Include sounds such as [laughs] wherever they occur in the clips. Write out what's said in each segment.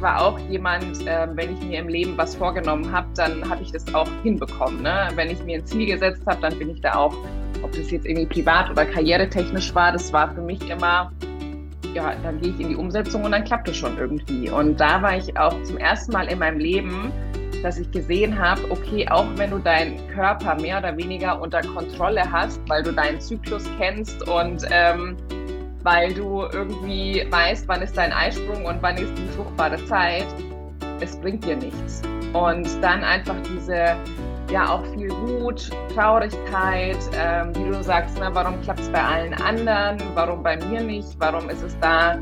war auch jemand, äh, wenn ich mir im Leben was vorgenommen habe, dann habe ich das auch hinbekommen. Ne? Wenn ich mir ein Ziel gesetzt habe, dann bin ich da auch, ob das jetzt irgendwie privat oder karrieretechnisch war, das war für mich immer, ja, dann gehe ich in die Umsetzung und dann klappt es schon irgendwie. Und da war ich auch zum ersten Mal in meinem Leben, dass ich gesehen habe, okay, auch wenn du deinen Körper mehr oder weniger unter Kontrolle hast, weil du deinen Zyklus kennst und ähm, weil du irgendwie weißt, wann ist dein Eisprung und wann ist die fruchtbare Zeit, es bringt dir nichts. Und dann einfach diese, ja, auch viel Wut, Traurigkeit, ähm, wie du sagst, na, warum klappt es bei allen anderen, warum bei mir nicht, warum ist es da,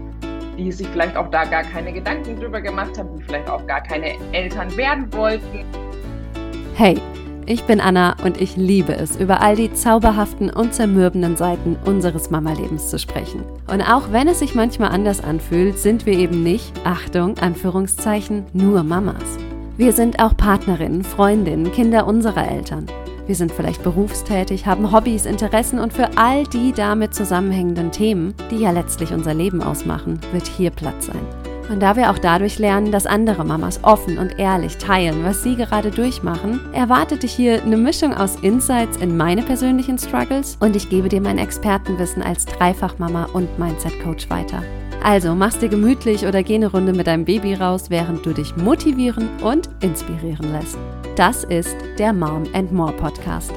die sich vielleicht auch da gar keine Gedanken drüber gemacht haben, die vielleicht auch gar keine Eltern werden wollten. Hey, ich bin Anna und ich liebe es, über all die zauberhaften und zermürbenden Seiten unseres Mama-Lebens zu sprechen. Und auch wenn es sich manchmal anders anfühlt, sind wir eben nicht, Achtung, Anführungszeichen, nur Mamas. Wir sind auch Partnerinnen, Freundinnen, Kinder unserer Eltern. Wir sind vielleicht berufstätig, haben Hobbys, Interessen und für all die damit zusammenhängenden Themen, die ja letztlich unser Leben ausmachen, wird hier Platz sein. Und da wir auch dadurch lernen, dass andere Mamas offen und ehrlich teilen, was sie gerade durchmachen, erwartet dich hier eine Mischung aus Insights in meine persönlichen Struggles und ich gebe dir mein Expertenwissen als Dreifachmama und Mindset-Coach weiter. Also mach's dir gemütlich oder geh eine Runde mit deinem Baby raus, während du dich motivieren und inspirieren lässt. Das ist der Mom and More Podcast.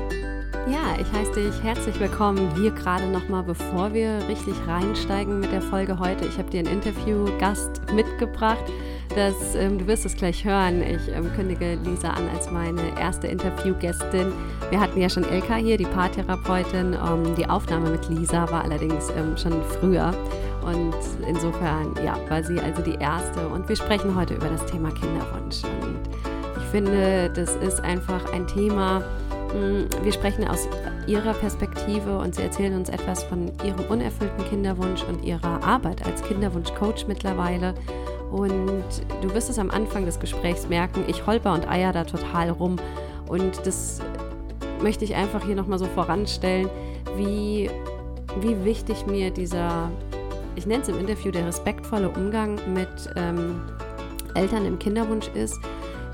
Ja, ich heiße dich herzlich willkommen hier gerade nochmal, bevor wir richtig reinsteigen mit der Folge heute. Ich habe dir einen Interviewgast mitgebracht. Das, ähm, du wirst es gleich hören. Ich ähm, kündige Lisa an als meine erste Interviewgästin. Wir hatten ja schon Elka hier, die Paartherapeutin. Ähm, die Aufnahme mit Lisa war allerdings ähm, schon früher. Und insofern, ja, war sie also die erste. Und wir sprechen heute über das Thema Kinderwunsch. Und ich finde, das ist einfach ein Thema, wir sprechen aus ihrer Perspektive und sie erzählen uns etwas von ihrem unerfüllten Kinderwunsch und ihrer Arbeit als Kinderwunschcoach mittlerweile. Und du wirst es am Anfang des Gesprächs merken, ich holper und eier da total rum. Und das möchte ich einfach hier nochmal so voranstellen, wie, wie wichtig mir dieser, ich nenne es im Interview, der respektvolle Umgang mit ähm, Eltern im Kinderwunsch ist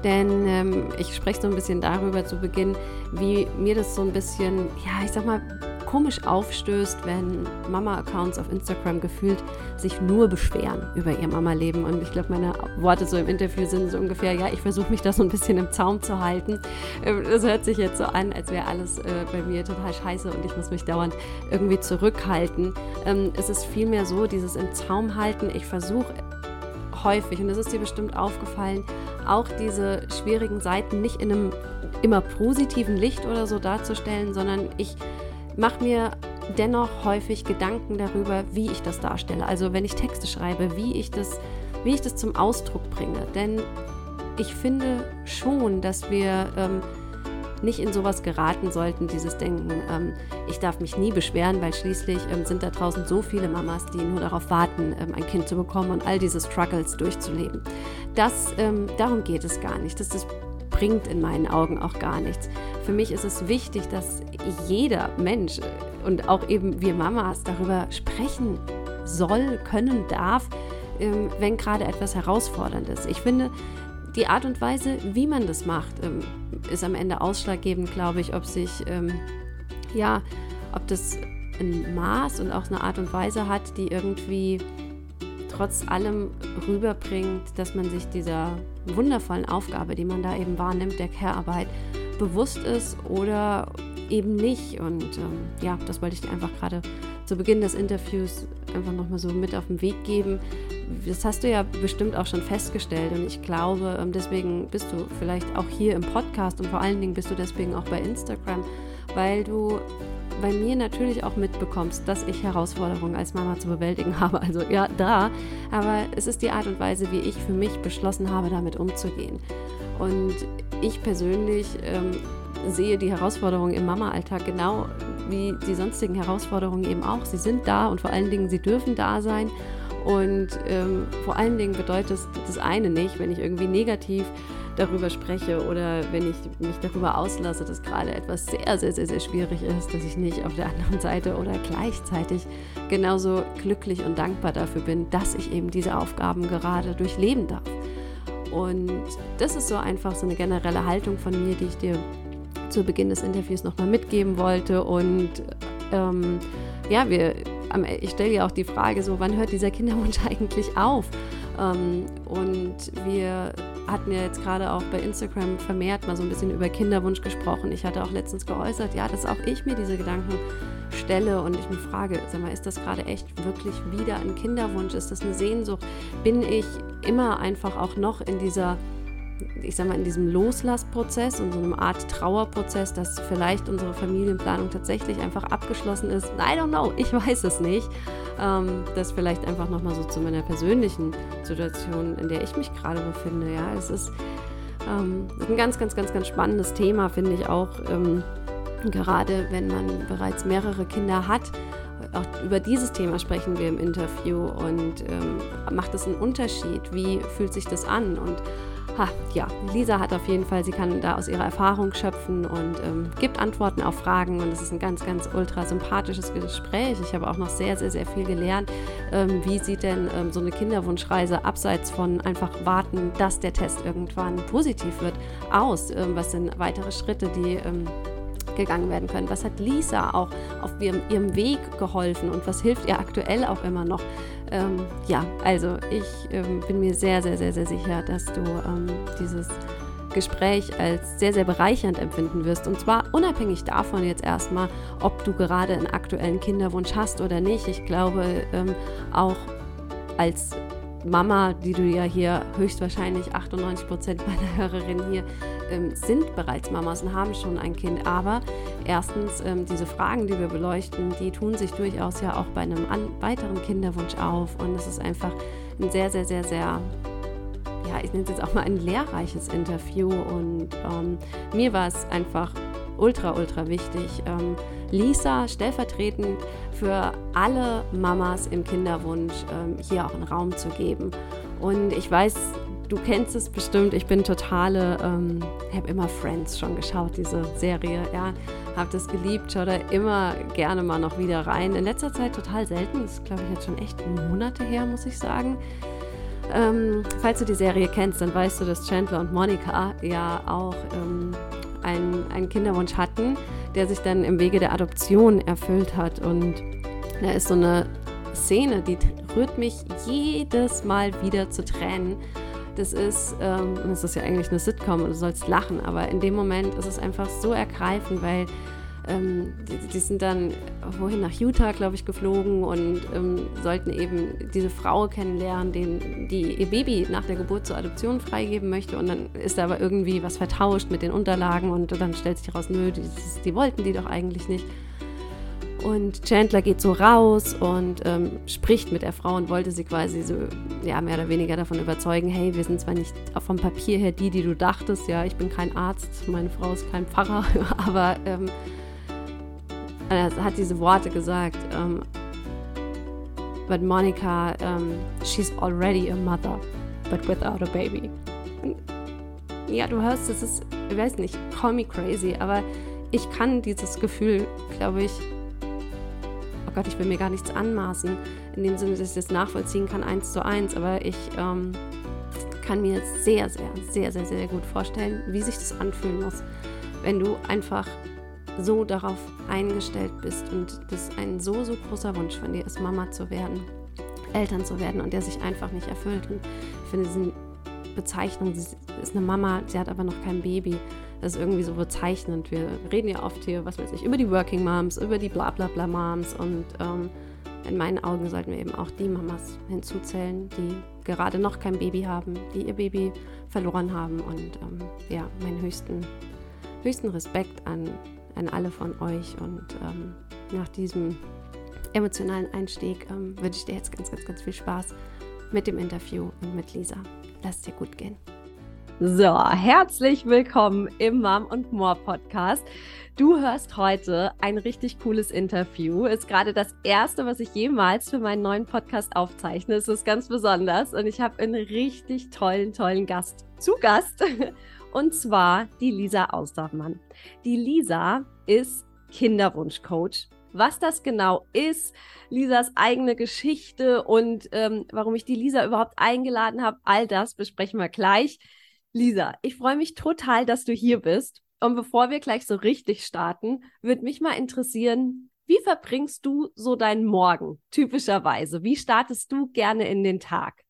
denn ähm, ich spreche so ein bisschen darüber zu Beginn, wie mir das so ein bisschen, ja, ich sag mal, komisch aufstößt, wenn Mama-Accounts auf Instagram gefühlt sich nur beschweren über ihr Mama-Leben. Und ich glaube, meine Worte so im Interview sind so ungefähr, ja, ich versuche mich da so ein bisschen im Zaum zu halten. Ähm, das hört sich jetzt so an, als wäre alles äh, bei mir total scheiße und ich muss mich dauernd irgendwie zurückhalten. Ähm, es ist vielmehr so, dieses im Zaum halten, ich versuche häufig, und das ist dir bestimmt aufgefallen, auch diese schwierigen Seiten nicht in einem immer positiven Licht oder so darzustellen, sondern ich mache mir dennoch häufig Gedanken darüber, wie ich das darstelle. Also wenn ich Texte schreibe, wie ich das, wie ich das zum Ausdruck bringe. Denn ich finde schon, dass wir ähm, nicht in sowas geraten sollten, dieses Denken, ähm, ich darf mich nie beschweren, weil schließlich ähm, sind da draußen so viele Mamas, die nur darauf warten, ähm, ein Kind zu bekommen und all diese Struggles durchzuleben. Das, ähm, darum geht es gar nicht. Das, das bringt in meinen Augen auch gar nichts. Für mich ist es wichtig, dass jeder Mensch und auch eben wir Mamas darüber sprechen soll, können, darf, ähm, wenn gerade etwas herausfordernd ist. Ich finde, die Art und Weise, wie man das macht, ähm, ist am Ende ausschlaggebend, glaube ich, ob sich, ähm, ja, ob das ein Maß und auch eine Art und Weise hat, die irgendwie trotz allem rüberbringt, dass man sich dieser wundervollen Aufgabe, die man da eben wahrnimmt, der Care-Arbeit, bewusst ist oder eben nicht. Und ähm, ja, das wollte ich dir einfach gerade zu Beginn des Interviews einfach nochmal so mit auf den Weg geben. Das hast du ja bestimmt auch schon festgestellt und ich glaube, ähm, deswegen bist du vielleicht auch hier im Podcast und vor allen Dingen bist du deswegen auch bei Instagram, weil du bei mir natürlich auch mitbekommst, dass ich Herausforderungen als Mama zu bewältigen [laughs] habe. Also ja, da. Aber es ist die Art und Weise, wie ich für mich beschlossen habe, damit umzugehen. Und ich persönlich ähm, sehe die Herausforderungen im Mama-Alltag genau wie die sonstigen Herausforderungen eben auch. Sie sind da und vor allen Dingen, sie dürfen da sein. Und ähm, vor allen Dingen bedeutet das eine nicht, wenn ich irgendwie negativ darüber spreche oder wenn ich mich darüber auslasse, dass gerade etwas sehr, sehr, sehr, sehr schwierig ist, dass ich nicht auf der anderen Seite oder gleichzeitig genauso glücklich und dankbar dafür bin, dass ich eben diese Aufgaben gerade durchleben darf. Und das ist so einfach so eine generelle Haltung von mir, die ich dir zu Beginn des Interviews nochmal mitgeben wollte. Und ähm, ja, wir, ich stelle ja auch die Frage so, wann hört dieser Kinderwunsch [laughs] eigentlich auf? Ähm, und wir hatten ja jetzt gerade auch bei Instagram vermehrt mal so ein bisschen über Kinderwunsch gesprochen. Ich hatte auch letztens geäußert, ja, dass auch ich mir diese Gedanken stelle und ich mir frage, sag mal, ist das gerade echt wirklich wieder ein Kinderwunsch? Ist das eine Sehnsucht? Bin ich immer einfach auch noch in dieser ich sag mal, in diesem Loslassprozess und so einer Art Trauerprozess, dass vielleicht unsere Familienplanung tatsächlich einfach abgeschlossen ist. I don't know, ich weiß es nicht. Ähm, das vielleicht einfach nochmal so zu meiner persönlichen Situation, in der ich mich gerade befinde. Ja, es ist ähm, ein ganz, ganz, ganz, ganz spannendes Thema, finde ich auch. Ähm, gerade wenn man bereits mehrere Kinder hat auch über dieses Thema sprechen wir im Interview und ähm, macht es einen Unterschied? Wie fühlt sich das an? Und ha, ja, Lisa hat auf jeden Fall, sie kann da aus ihrer Erfahrung schöpfen und ähm, gibt Antworten auf Fragen und es ist ein ganz, ganz ultra sympathisches Gespräch. Ich habe auch noch sehr, sehr, sehr viel gelernt. Ähm, wie sieht denn ähm, so eine Kinderwunschreise abseits von einfach warten, dass der Test irgendwann positiv wird, aus? Ähm, was sind weitere Schritte, die ähm, gegangen werden können? Was hat Lisa auch auf ihrem, ihrem Weg geholfen und was hilft ihr aktuell auch immer noch? Ähm, ja, also ich ähm, bin mir sehr, sehr, sehr, sehr sicher, dass du ähm, dieses Gespräch als sehr, sehr bereichernd empfinden wirst. Und zwar unabhängig davon jetzt erstmal, ob du gerade einen aktuellen Kinderwunsch hast oder nicht. Ich glaube, ähm, auch als Mama, die du ja hier höchstwahrscheinlich 98 Prozent meiner Hörerinnen hier ähm, sind bereits Mamas und haben schon ein Kind. Aber erstens, ähm, diese Fragen, die wir beleuchten, die tun sich durchaus ja auch bei einem weiteren Kinderwunsch auf. Und es ist einfach ein sehr, sehr, sehr, sehr ja, ich nenne es jetzt auch mal ein lehrreiches Interview und ähm, mir war es einfach ultra, ultra wichtig, ähm, Lisa stellvertretend für alle Mamas im Kinderwunsch ähm, hier auch einen Raum zu geben. Und ich weiß, du kennst es bestimmt, ich bin totale, ähm, habe immer Friends schon geschaut, diese Serie, ja, habe das geliebt, schaue da immer gerne mal noch wieder rein. In letzter Zeit total selten, das ist glaube ich jetzt schon echt Monate her, muss ich sagen. Ähm, falls du die Serie kennst, dann weißt du, dass Chandler und Monica ja auch ähm, einen, einen Kinderwunsch hatten, der sich dann im Wege der Adoption erfüllt hat. Und da ist so eine Szene, die rührt mich jedes Mal wieder zu Tränen. Das ist, ähm, das ist ja eigentlich eine Sitcom und du sollst lachen, aber in dem Moment ist es einfach so ergreifend, weil ähm, die, die, sind dann wohin nach Utah, glaube ich, geflogen und ähm, sollten eben diese Frau kennenlernen, den, die ihr Baby nach der Geburt zur Adoption freigeben möchte. Und dann ist da aber irgendwie was vertauscht mit den Unterlagen und dann stellt sich heraus, nö, die, die wollten die doch eigentlich nicht. Und Chandler geht so raus und ähm, spricht mit der Frau und wollte sie quasi so, ja, mehr oder weniger davon überzeugen, hey, wir sind zwar nicht vom Papier her die, die du dachtest, ja, ich bin kein Arzt, meine Frau ist kein Pfarrer, [laughs] aber ähm, er hat diese Worte gesagt. Um, but Monica, um, she's already a mother, but without a baby. ja, du hörst, es ist, ich weiß nicht, call me crazy, aber ich kann dieses Gefühl, glaube ich, Gott, ich will mir gar nichts anmaßen, in dem Sinne, dass ich das nachvollziehen kann, eins zu eins, aber ich ähm, kann mir sehr, sehr, sehr, sehr, sehr gut vorstellen, wie sich das anfühlen muss, wenn du einfach so darauf eingestellt bist und das ein so, so großer Wunsch von dir ist, Mama zu werden, Eltern zu werden und der sich einfach nicht erfüllt. Und ich finde diese Bezeichnung, sie ist eine Mama, sie hat aber noch kein Baby. Das ist irgendwie so bezeichnend. Wir reden ja oft hier, was weiß ich, über die Working Moms, über die Blablabla Moms und ähm, in meinen Augen sollten wir eben auch die Mamas hinzuzählen, die gerade noch kein Baby haben, die ihr Baby verloren haben und ähm, ja, meinen höchsten, höchsten Respekt an an alle von euch. Und ähm, nach diesem emotionalen Einstieg ähm, wünsche ich dir jetzt ganz, ganz, ganz viel Spaß mit dem Interview und mit Lisa. Lass dir gut gehen. So, herzlich willkommen im Mom und More Podcast. Du hörst heute ein richtig cooles Interview. Ist gerade das erste, was ich jemals für meinen neuen Podcast aufzeichne. Es ist ganz besonders und ich habe einen richtig tollen, tollen Gast zu Gast [laughs] und zwar die Lisa Ausdorfmann. Die Lisa ist Kinderwunschcoach. Was das genau ist, Lisas eigene Geschichte und ähm, warum ich die Lisa überhaupt eingeladen habe, all das besprechen wir gleich. Lisa, ich freue mich total, dass du hier bist. Und bevor wir gleich so richtig starten, würde mich mal interessieren, wie verbringst du so deinen Morgen typischerweise? Wie startest du gerne in den Tag?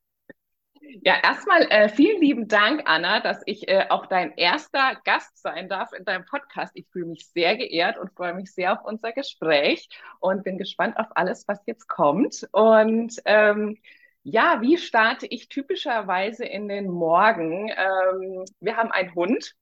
Ja, erstmal äh, vielen lieben Dank, Anna, dass ich äh, auch dein erster Gast sein darf in deinem Podcast. Ich fühle mich sehr geehrt und freue mich sehr auf unser Gespräch und bin gespannt auf alles, was jetzt kommt. Und ähm, ja, wie starte ich typischerweise in den Morgen? Ähm, wir haben einen Hund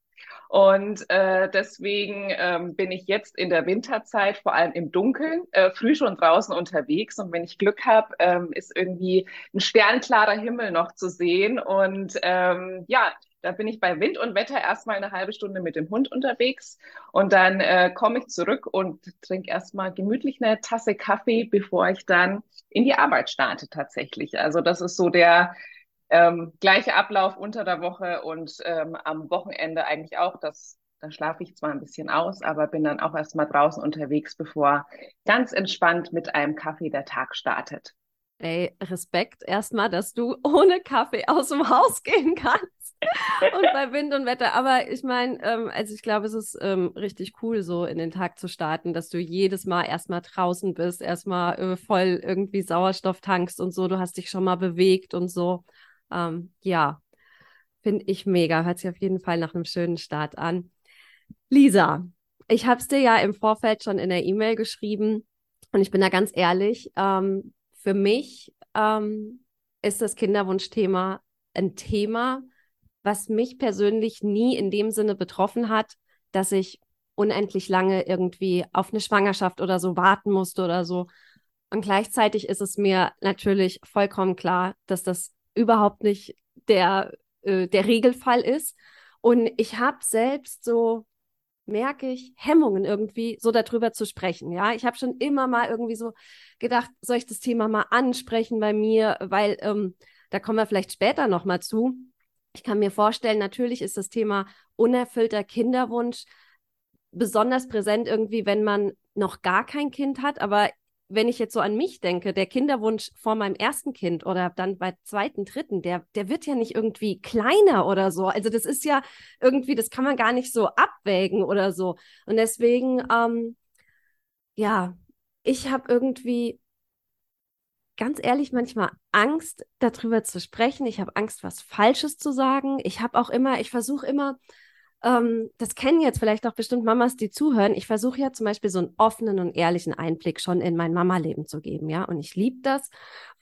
und äh, deswegen ähm, bin ich jetzt in der Winterzeit, vor allem im Dunkeln, äh, früh schon draußen unterwegs. Und wenn ich Glück habe, ähm, ist irgendwie ein sternklarer Himmel noch zu sehen. Und ähm, ja, da bin ich bei Wind und Wetter erstmal eine halbe Stunde mit dem Hund unterwegs. Und dann äh, komme ich zurück und trinke erstmal gemütlich eine Tasse Kaffee, bevor ich dann in die Arbeit starte tatsächlich. Also das ist so der ähm, gleiche Ablauf unter der Woche und ähm, am Wochenende eigentlich auch. Das, da schlafe ich zwar ein bisschen aus, aber bin dann auch erstmal draußen unterwegs, bevor ganz entspannt mit einem Kaffee der Tag startet. Ey, Respekt erstmal, dass du ohne Kaffee aus dem Haus gehen kannst. [laughs] und bei Wind und Wetter. Aber ich meine, ähm, also ich glaube, es ist ähm, richtig cool, so in den Tag zu starten, dass du jedes Mal erstmal draußen bist, erstmal äh, voll irgendwie Sauerstoff tankst und so. Du hast dich schon mal bewegt und so. Ähm, ja, finde ich mega. Hört sich auf jeden Fall nach einem schönen Start an. Lisa, ich habe es dir ja im Vorfeld schon in der E-Mail geschrieben und ich bin da ganz ehrlich. Ähm, für mich ähm, ist das Kinderwunschthema ein Thema, was mich persönlich nie in dem Sinne betroffen hat, dass ich unendlich lange irgendwie auf eine Schwangerschaft oder so warten musste oder so. Und gleichzeitig ist es mir natürlich vollkommen klar, dass das überhaupt nicht der, äh, der Regelfall ist. Und ich habe selbst so, merke ich, Hemmungen irgendwie, so darüber zu sprechen. Ja, ich habe schon immer mal irgendwie so gedacht, soll ich das Thema mal ansprechen bei mir, weil ähm, da kommen wir vielleicht später nochmal zu. Ich kann mir vorstellen, natürlich ist das Thema unerfüllter Kinderwunsch besonders präsent irgendwie, wenn man noch gar kein Kind hat. Aber wenn ich jetzt so an mich denke, der Kinderwunsch vor meinem ersten Kind oder dann bei zweiten, dritten, der, der wird ja nicht irgendwie kleiner oder so. Also das ist ja irgendwie, das kann man gar nicht so abwägen oder so. Und deswegen, ähm, ja, ich habe irgendwie ganz ehrlich manchmal Angst, darüber zu sprechen. Ich habe Angst, was Falsches zu sagen. Ich habe auch immer, ich versuche immer, ähm, das kennen jetzt vielleicht auch bestimmt Mamas, die zuhören. Ich versuche ja zum Beispiel so einen offenen und ehrlichen Einblick schon in mein Mama-Leben zu geben, ja. Und ich liebe das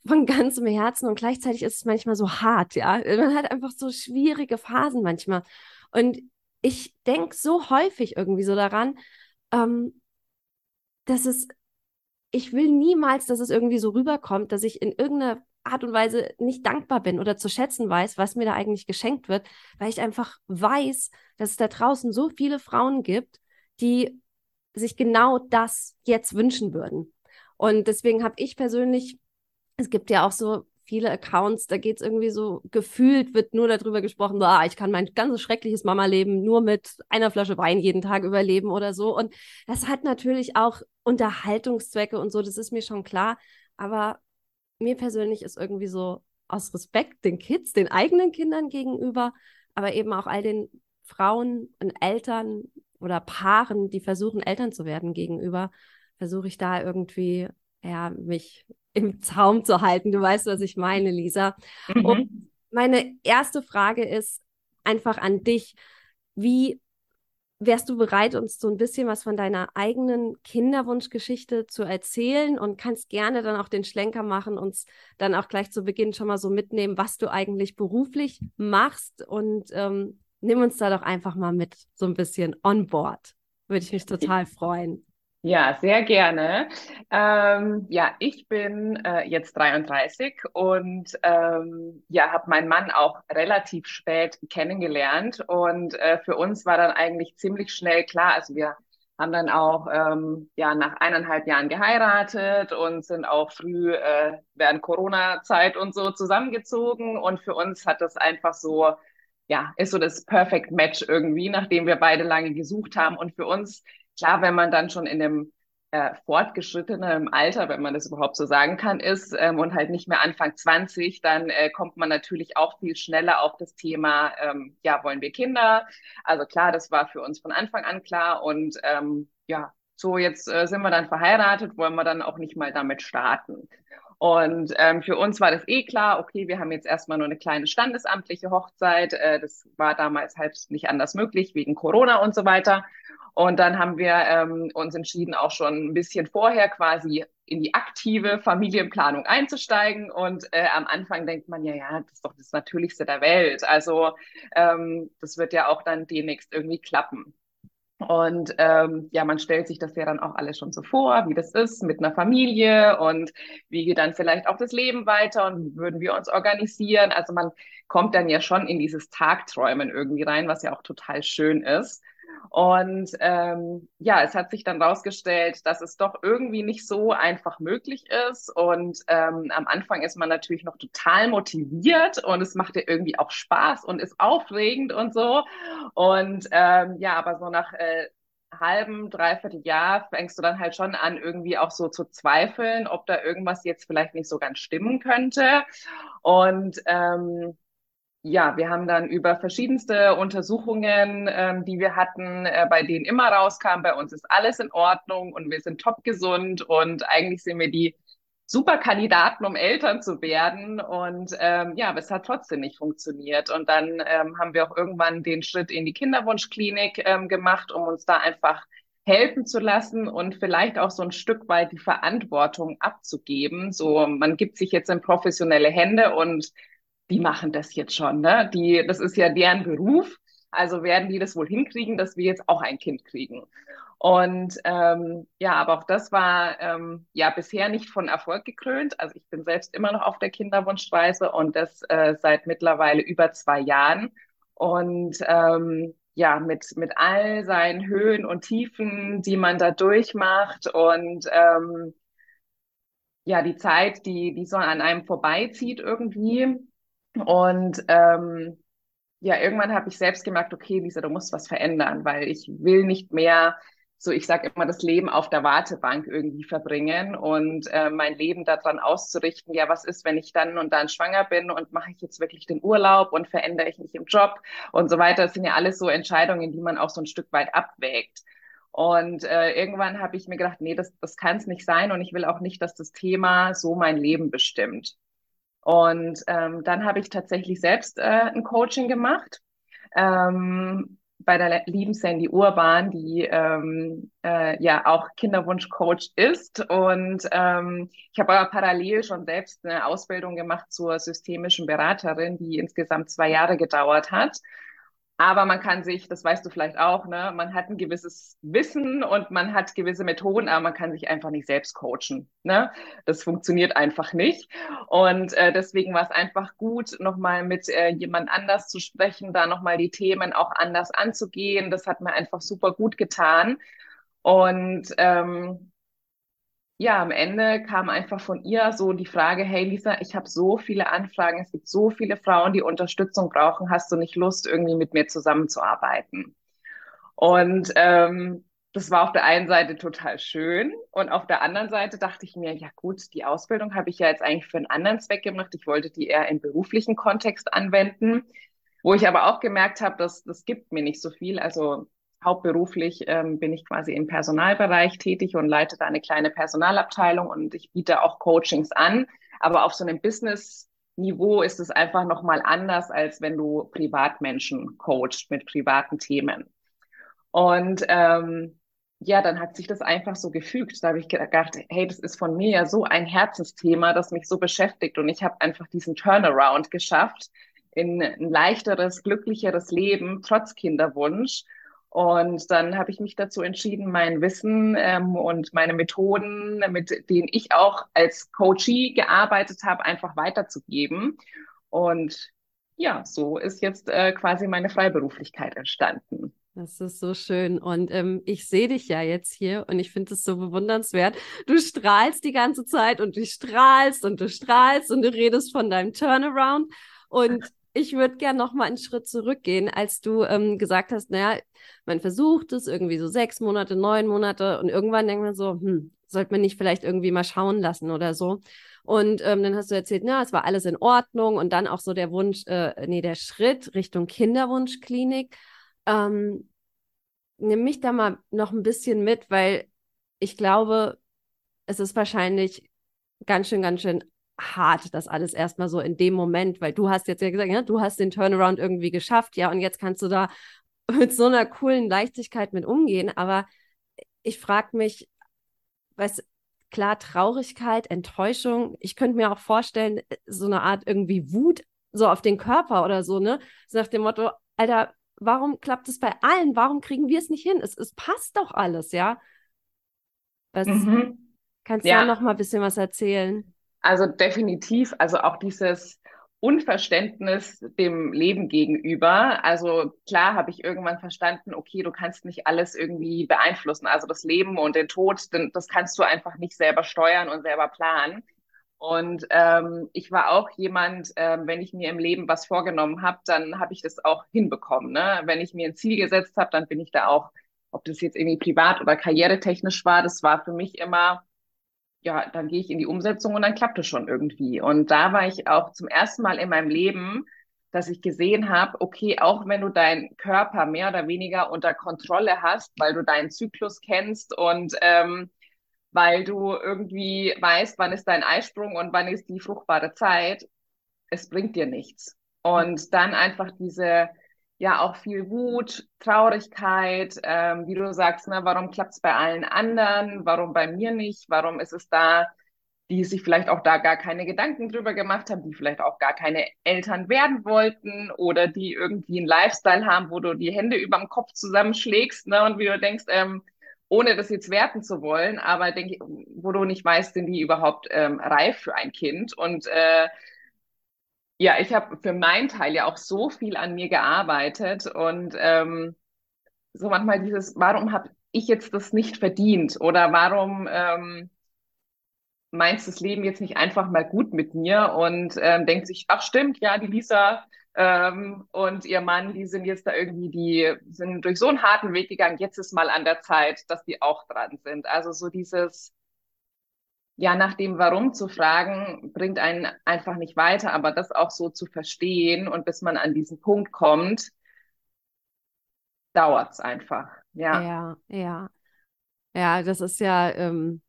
von [laughs] ganzem Herzen und gleichzeitig ist es manchmal so hart, ja. Man hat einfach so schwierige Phasen manchmal. Und ich denke so häufig irgendwie so daran, ähm, dass es, ich will niemals, dass es irgendwie so rüberkommt, dass ich in irgendeiner Art und Weise nicht dankbar bin oder zu schätzen weiß, was mir da eigentlich geschenkt wird, weil ich einfach weiß, dass es da draußen so viele Frauen gibt, die sich genau das jetzt wünschen würden. Und deswegen habe ich persönlich, es gibt ja auch so viele Accounts, da geht es irgendwie so, gefühlt wird nur darüber gesprochen, boah, ich kann mein ganzes schreckliches Mama-Leben nur mit einer Flasche Wein jeden Tag überleben oder so. Und das hat natürlich auch Unterhaltungszwecke und so, das ist mir schon klar. Aber mir persönlich ist irgendwie so aus Respekt den Kids, den eigenen Kindern gegenüber, aber eben auch all den Frauen und Eltern oder Paaren, die versuchen, Eltern zu werden gegenüber, versuche ich da irgendwie, ja, mich im Zaum zu halten. Du weißt, was ich meine, Lisa. Mhm. Und meine erste Frage ist einfach an dich. Wie wärst du bereit, uns so ein bisschen was von deiner eigenen Kinderwunschgeschichte zu erzählen und kannst gerne dann auch den Schlenker machen, uns dann auch gleich zu Beginn schon mal so mitnehmen, was du eigentlich beruflich machst und ähm, nimm uns da doch einfach mal mit so ein bisschen on board. Würde ich mich total freuen. Ja, sehr gerne. Ähm, ja, ich bin äh, jetzt 33 und ähm, ja, habe meinen Mann auch relativ spät kennengelernt und äh, für uns war dann eigentlich ziemlich schnell klar, also wir haben dann auch ähm, ja nach eineinhalb Jahren geheiratet und sind auch früh äh, während Corona-Zeit und so zusammengezogen und für uns hat das einfach so ja ist so das Perfect Match irgendwie, nachdem wir beide lange gesucht haben und für uns klar, wenn man dann schon in einem äh, fortgeschrittenem Alter, wenn man das überhaupt so sagen kann, ist ähm, und halt nicht mehr Anfang 20, dann äh, kommt man natürlich auch viel schneller auf das Thema, ähm, ja, wollen wir Kinder? Also klar, das war für uns von Anfang an klar und ähm, ja, so jetzt äh, sind wir dann verheiratet, wollen wir dann auch nicht mal damit starten. Und ähm, für uns war das eh klar, okay, wir haben jetzt erstmal nur eine kleine standesamtliche Hochzeit. Äh, das war damals halt nicht anders möglich wegen Corona und so weiter. Und dann haben wir ähm, uns entschieden, auch schon ein bisschen vorher quasi in die aktive Familienplanung einzusteigen. Und äh, am Anfang denkt man ja, ja, das ist doch das Natürlichste der Welt. Also ähm, das wird ja auch dann demnächst irgendwie klappen. Und ähm, ja, man stellt sich das ja dann auch alles schon so vor, wie das ist mit einer Familie und wie geht dann vielleicht auch das Leben weiter und wie würden wir uns organisieren. Also man kommt dann ja schon in dieses Tagträumen irgendwie rein, was ja auch total schön ist. Und ähm, ja, es hat sich dann rausgestellt, dass es doch irgendwie nicht so einfach möglich ist. Und ähm, am Anfang ist man natürlich noch total motiviert und es macht ja irgendwie auch Spaß und ist aufregend und so. Und ähm, ja, aber so nach äh, halben, dreiviertel Jahr fängst du dann halt schon an, irgendwie auch so zu zweifeln, ob da irgendwas jetzt vielleicht nicht so ganz stimmen könnte. Und ähm, ja, wir haben dann über verschiedenste Untersuchungen, ähm, die wir hatten, äh, bei denen immer rauskam, bei uns ist alles in Ordnung und wir sind top gesund und eigentlich sind wir die super Kandidaten, um Eltern zu werden. Und ähm, ja, aber es hat trotzdem nicht funktioniert. Und dann ähm, haben wir auch irgendwann den Schritt in die Kinderwunschklinik ähm, gemacht, um uns da einfach helfen zu lassen und vielleicht auch so ein Stück weit die Verantwortung abzugeben. So, man gibt sich jetzt in professionelle Hände und die machen das jetzt schon, ne? Die, das ist ja deren Beruf. Also werden die das wohl hinkriegen, dass wir jetzt auch ein Kind kriegen. Und ähm, ja, aber auch das war ähm, ja bisher nicht von Erfolg gekrönt. Also ich bin selbst immer noch auf der Kinderwunschreise und das äh, seit mittlerweile über zwei Jahren. Und ähm, ja, mit, mit all seinen Höhen und Tiefen, die man da durchmacht und ähm, ja, die Zeit, die, die so an einem vorbeizieht irgendwie, und ähm, ja, irgendwann habe ich selbst gemerkt, okay, Lisa, du musst was verändern, weil ich will nicht mehr so, ich sage immer, das Leben auf der Wartebank irgendwie verbringen und äh, mein Leben daran auszurichten, ja, was ist, wenn ich dann und dann schwanger bin und mache ich jetzt wirklich den Urlaub und verändere ich mich im Job und so weiter. Das sind ja alles so Entscheidungen, die man auch so ein Stück weit abwägt. Und äh, irgendwann habe ich mir gedacht, nee, das, das kann es nicht sein und ich will auch nicht, dass das Thema so mein Leben bestimmt. Und ähm, dann habe ich tatsächlich selbst äh, ein Coaching gemacht ähm, bei der lieben Sandy Urban, die ähm, äh, ja auch Kinderwunschcoach ist. Und ähm, ich habe aber parallel schon selbst eine Ausbildung gemacht zur systemischen Beraterin, die insgesamt zwei Jahre gedauert hat. Aber man kann sich, das weißt du vielleicht auch, ne, man hat ein gewisses Wissen und man hat gewisse Methoden, aber man kann sich einfach nicht selbst coachen. Ne? Das funktioniert einfach nicht. Und äh, deswegen war es einfach gut, nochmal mit äh, jemand anders zu sprechen, da nochmal die Themen auch anders anzugehen. Das hat mir einfach super gut getan. Und ähm, ja, am Ende kam einfach von ihr so die Frage, hey Lisa, ich habe so viele Anfragen, es gibt so viele Frauen, die Unterstützung brauchen, hast du nicht Lust, irgendwie mit mir zusammenzuarbeiten? Und ähm, das war auf der einen Seite total schön und auf der anderen Seite dachte ich mir, ja gut, die Ausbildung habe ich ja jetzt eigentlich für einen anderen Zweck gemacht. Ich wollte die eher im beruflichen Kontext anwenden, wo ich aber auch gemerkt habe, dass das gibt mir nicht so viel. Also hauptberuflich ähm, bin ich quasi im Personalbereich tätig und leite da eine kleine Personalabteilung und ich biete auch Coachings an. Aber auf so einem Business-Niveau ist es einfach nochmal anders, als wenn du Privatmenschen coachst mit privaten Themen. Und ähm, ja, dann hat sich das einfach so gefügt. Da habe ich gedacht, hey, das ist von mir ja so ein Herzensthema, das mich so beschäftigt. Und ich habe einfach diesen Turnaround geschafft in ein leichteres, glücklicheres Leben, trotz Kinderwunsch. Und dann habe ich mich dazu entschieden, mein Wissen ähm, und meine Methoden, mit denen ich auch als Coachie gearbeitet habe, einfach weiterzugeben. Und ja, so ist jetzt äh, quasi meine Freiberuflichkeit entstanden. Das ist so schön. Und ähm, ich sehe dich ja jetzt hier und ich finde es so bewundernswert. Du strahlst die ganze Zeit und du strahlst und du strahlst und du redest von deinem Turnaround. Und [laughs] ich würde gerne noch mal einen Schritt zurückgehen, als du ähm, gesagt hast, naja, man versucht es irgendwie so sechs Monate, neun Monate und irgendwann denkt man so, hm, sollte man nicht vielleicht irgendwie mal schauen lassen oder so. Und ähm, dann hast du erzählt, na, es war alles in Ordnung und dann auch so der Wunsch, äh, nee, der Schritt Richtung Kinderwunschklinik. Ähm, nimm mich da mal noch ein bisschen mit, weil ich glaube, es ist wahrscheinlich ganz schön, ganz schön hart, das alles erstmal so in dem Moment, weil du hast jetzt ja gesagt, ja, du hast den Turnaround irgendwie geschafft, ja, und jetzt kannst du da [laughs] mit so einer coolen Leichtigkeit mit umgehen. Aber ich frage mich, was klar, Traurigkeit, Enttäuschung, ich könnte mir auch vorstellen, so eine Art irgendwie Wut so auf den Körper oder so, ne? So nach dem Motto, Alter, warum klappt es bei allen? Warum kriegen wir es nicht hin? Es, es passt doch alles, ja? Was, mhm. Kannst du ja. da noch mal ein bisschen was erzählen? Also definitiv, also auch dieses Unverständnis dem Leben gegenüber. Also klar habe ich irgendwann verstanden, okay, du kannst nicht alles irgendwie beeinflussen. Also das Leben und den Tod, das kannst du einfach nicht selber steuern und selber planen. Und ähm, ich war auch jemand, ähm, wenn ich mir im Leben was vorgenommen habe, dann habe ich das auch hinbekommen. Ne? Wenn ich mir ein Ziel gesetzt habe, dann bin ich da auch, ob das jetzt irgendwie privat oder karrieretechnisch war, das war für mich immer ja, dann gehe ich in die Umsetzung und dann klappt es schon irgendwie. Und da war ich auch zum ersten Mal in meinem Leben, dass ich gesehen habe, okay, auch wenn du deinen Körper mehr oder weniger unter Kontrolle hast, weil du deinen Zyklus kennst und ähm, weil du irgendwie weißt, wann ist dein Eisprung und wann ist die fruchtbare Zeit, es bringt dir nichts. Und dann einfach diese ja auch viel Wut, Traurigkeit, ähm, wie du sagst, ne, warum klappt es bei allen anderen, warum bei mir nicht, warum ist es da, die sich vielleicht auch da gar keine Gedanken drüber gemacht haben, die vielleicht auch gar keine Eltern werden wollten oder die irgendwie einen Lifestyle haben, wo du die Hände überm Kopf zusammenschlägst ne, und wie du denkst, ähm, ohne das jetzt werten zu wollen, aber denke, wo du nicht weißt, sind die überhaupt ähm, reif für ein Kind? Und äh, ja, ich habe für meinen Teil ja auch so viel an mir gearbeitet und ähm, so manchmal dieses, warum habe ich jetzt das nicht verdient? Oder warum ähm, meinst das Leben jetzt nicht einfach mal gut mit mir? Und ähm, denkt sich, ach stimmt, ja, die Lisa ähm, und ihr Mann, die sind jetzt da irgendwie, die sind durch so einen harten Weg gegangen, jetzt ist mal an der Zeit, dass die auch dran sind. Also so dieses, ja, nach dem Warum zu fragen, bringt einen einfach nicht weiter, aber das auch so zu verstehen und bis man an diesen Punkt kommt, dauert es einfach. Ja. Ja, ja. Ja, das ist ja ähm,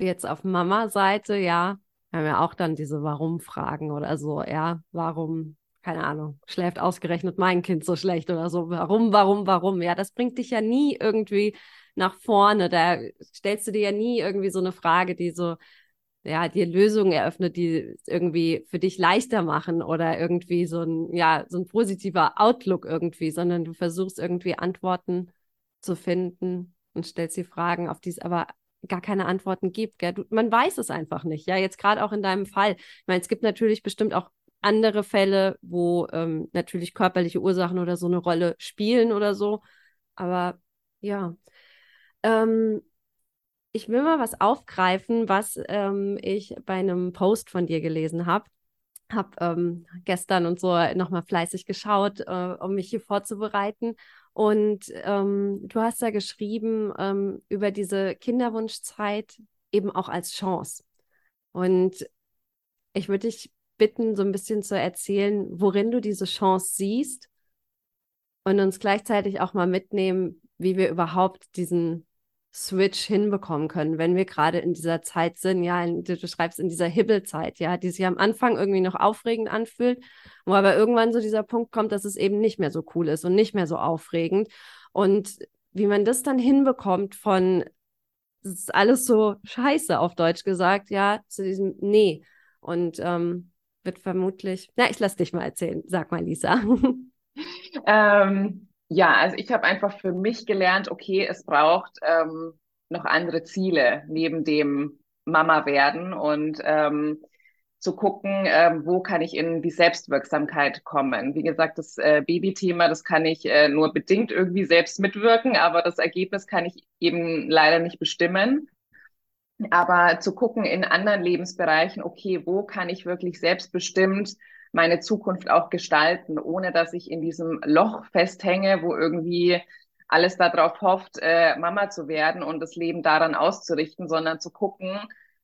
jetzt auf Mama-Seite, ja, wir haben ja auch dann diese Warum-Fragen oder so, ja, warum, keine Ahnung, schläft ausgerechnet mein Kind so schlecht oder so, warum, warum, warum, ja, das bringt dich ja nie irgendwie nach vorne. Da stellst du dir ja nie irgendwie so eine Frage, die so, ja, dir Lösungen eröffnet, die irgendwie für dich leichter machen oder irgendwie so ein, ja, so ein positiver Outlook irgendwie, sondern du versuchst irgendwie Antworten zu finden und stellst die Fragen, auf die es aber gar keine Antworten gibt. Gell? Du, man weiß es einfach nicht. Ja, jetzt gerade auch in deinem Fall. Ich meine, es gibt natürlich bestimmt auch andere Fälle, wo ähm, natürlich körperliche Ursachen oder so eine Rolle spielen oder so. Aber ja, ähm, ich will mal was aufgreifen, was ähm, ich bei einem Post von dir gelesen habe. Habe ähm, gestern und so nochmal fleißig geschaut, äh, um mich hier vorzubereiten. Und ähm, du hast da geschrieben ähm, über diese Kinderwunschzeit eben auch als Chance. Und ich würde dich bitten, so ein bisschen zu erzählen, worin du diese Chance siehst und uns gleichzeitig auch mal mitnehmen, wie wir überhaupt diesen Switch hinbekommen können, wenn wir gerade in dieser Zeit sind, ja, in, du schreibst in dieser Hibbelzeit, ja, die sich am Anfang irgendwie noch aufregend anfühlt, wo aber irgendwann so dieser Punkt kommt, dass es eben nicht mehr so cool ist und nicht mehr so aufregend. Und wie man das dann hinbekommt von, das ist alles so scheiße auf Deutsch gesagt, ja, zu diesem Nee. Und ähm, wird vermutlich, na, ich lass dich mal erzählen. Sag mal, Lisa. [laughs] Ähm, ja, also ich habe einfach für mich gelernt, okay, es braucht ähm, noch andere Ziele neben dem Mama werden und ähm, zu gucken, ähm, wo kann ich in die Selbstwirksamkeit kommen. Wie gesagt, das äh, Babythema, das kann ich äh, nur bedingt irgendwie selbst mitwirken, aber das Ergebnis kann ich eben leider nicht bestimmen. Aber zu gucken in anderen Lebensbereichen, okay, wo kann ich wirklich selbstbestimmt meine Zukunft auch gestalten, ohne dass ich in diesem Loch festhänge, wo irgendwie alles darauf hofft, äh, Mama zu werden und das Leben daran auszurichten, sondern zu gucken,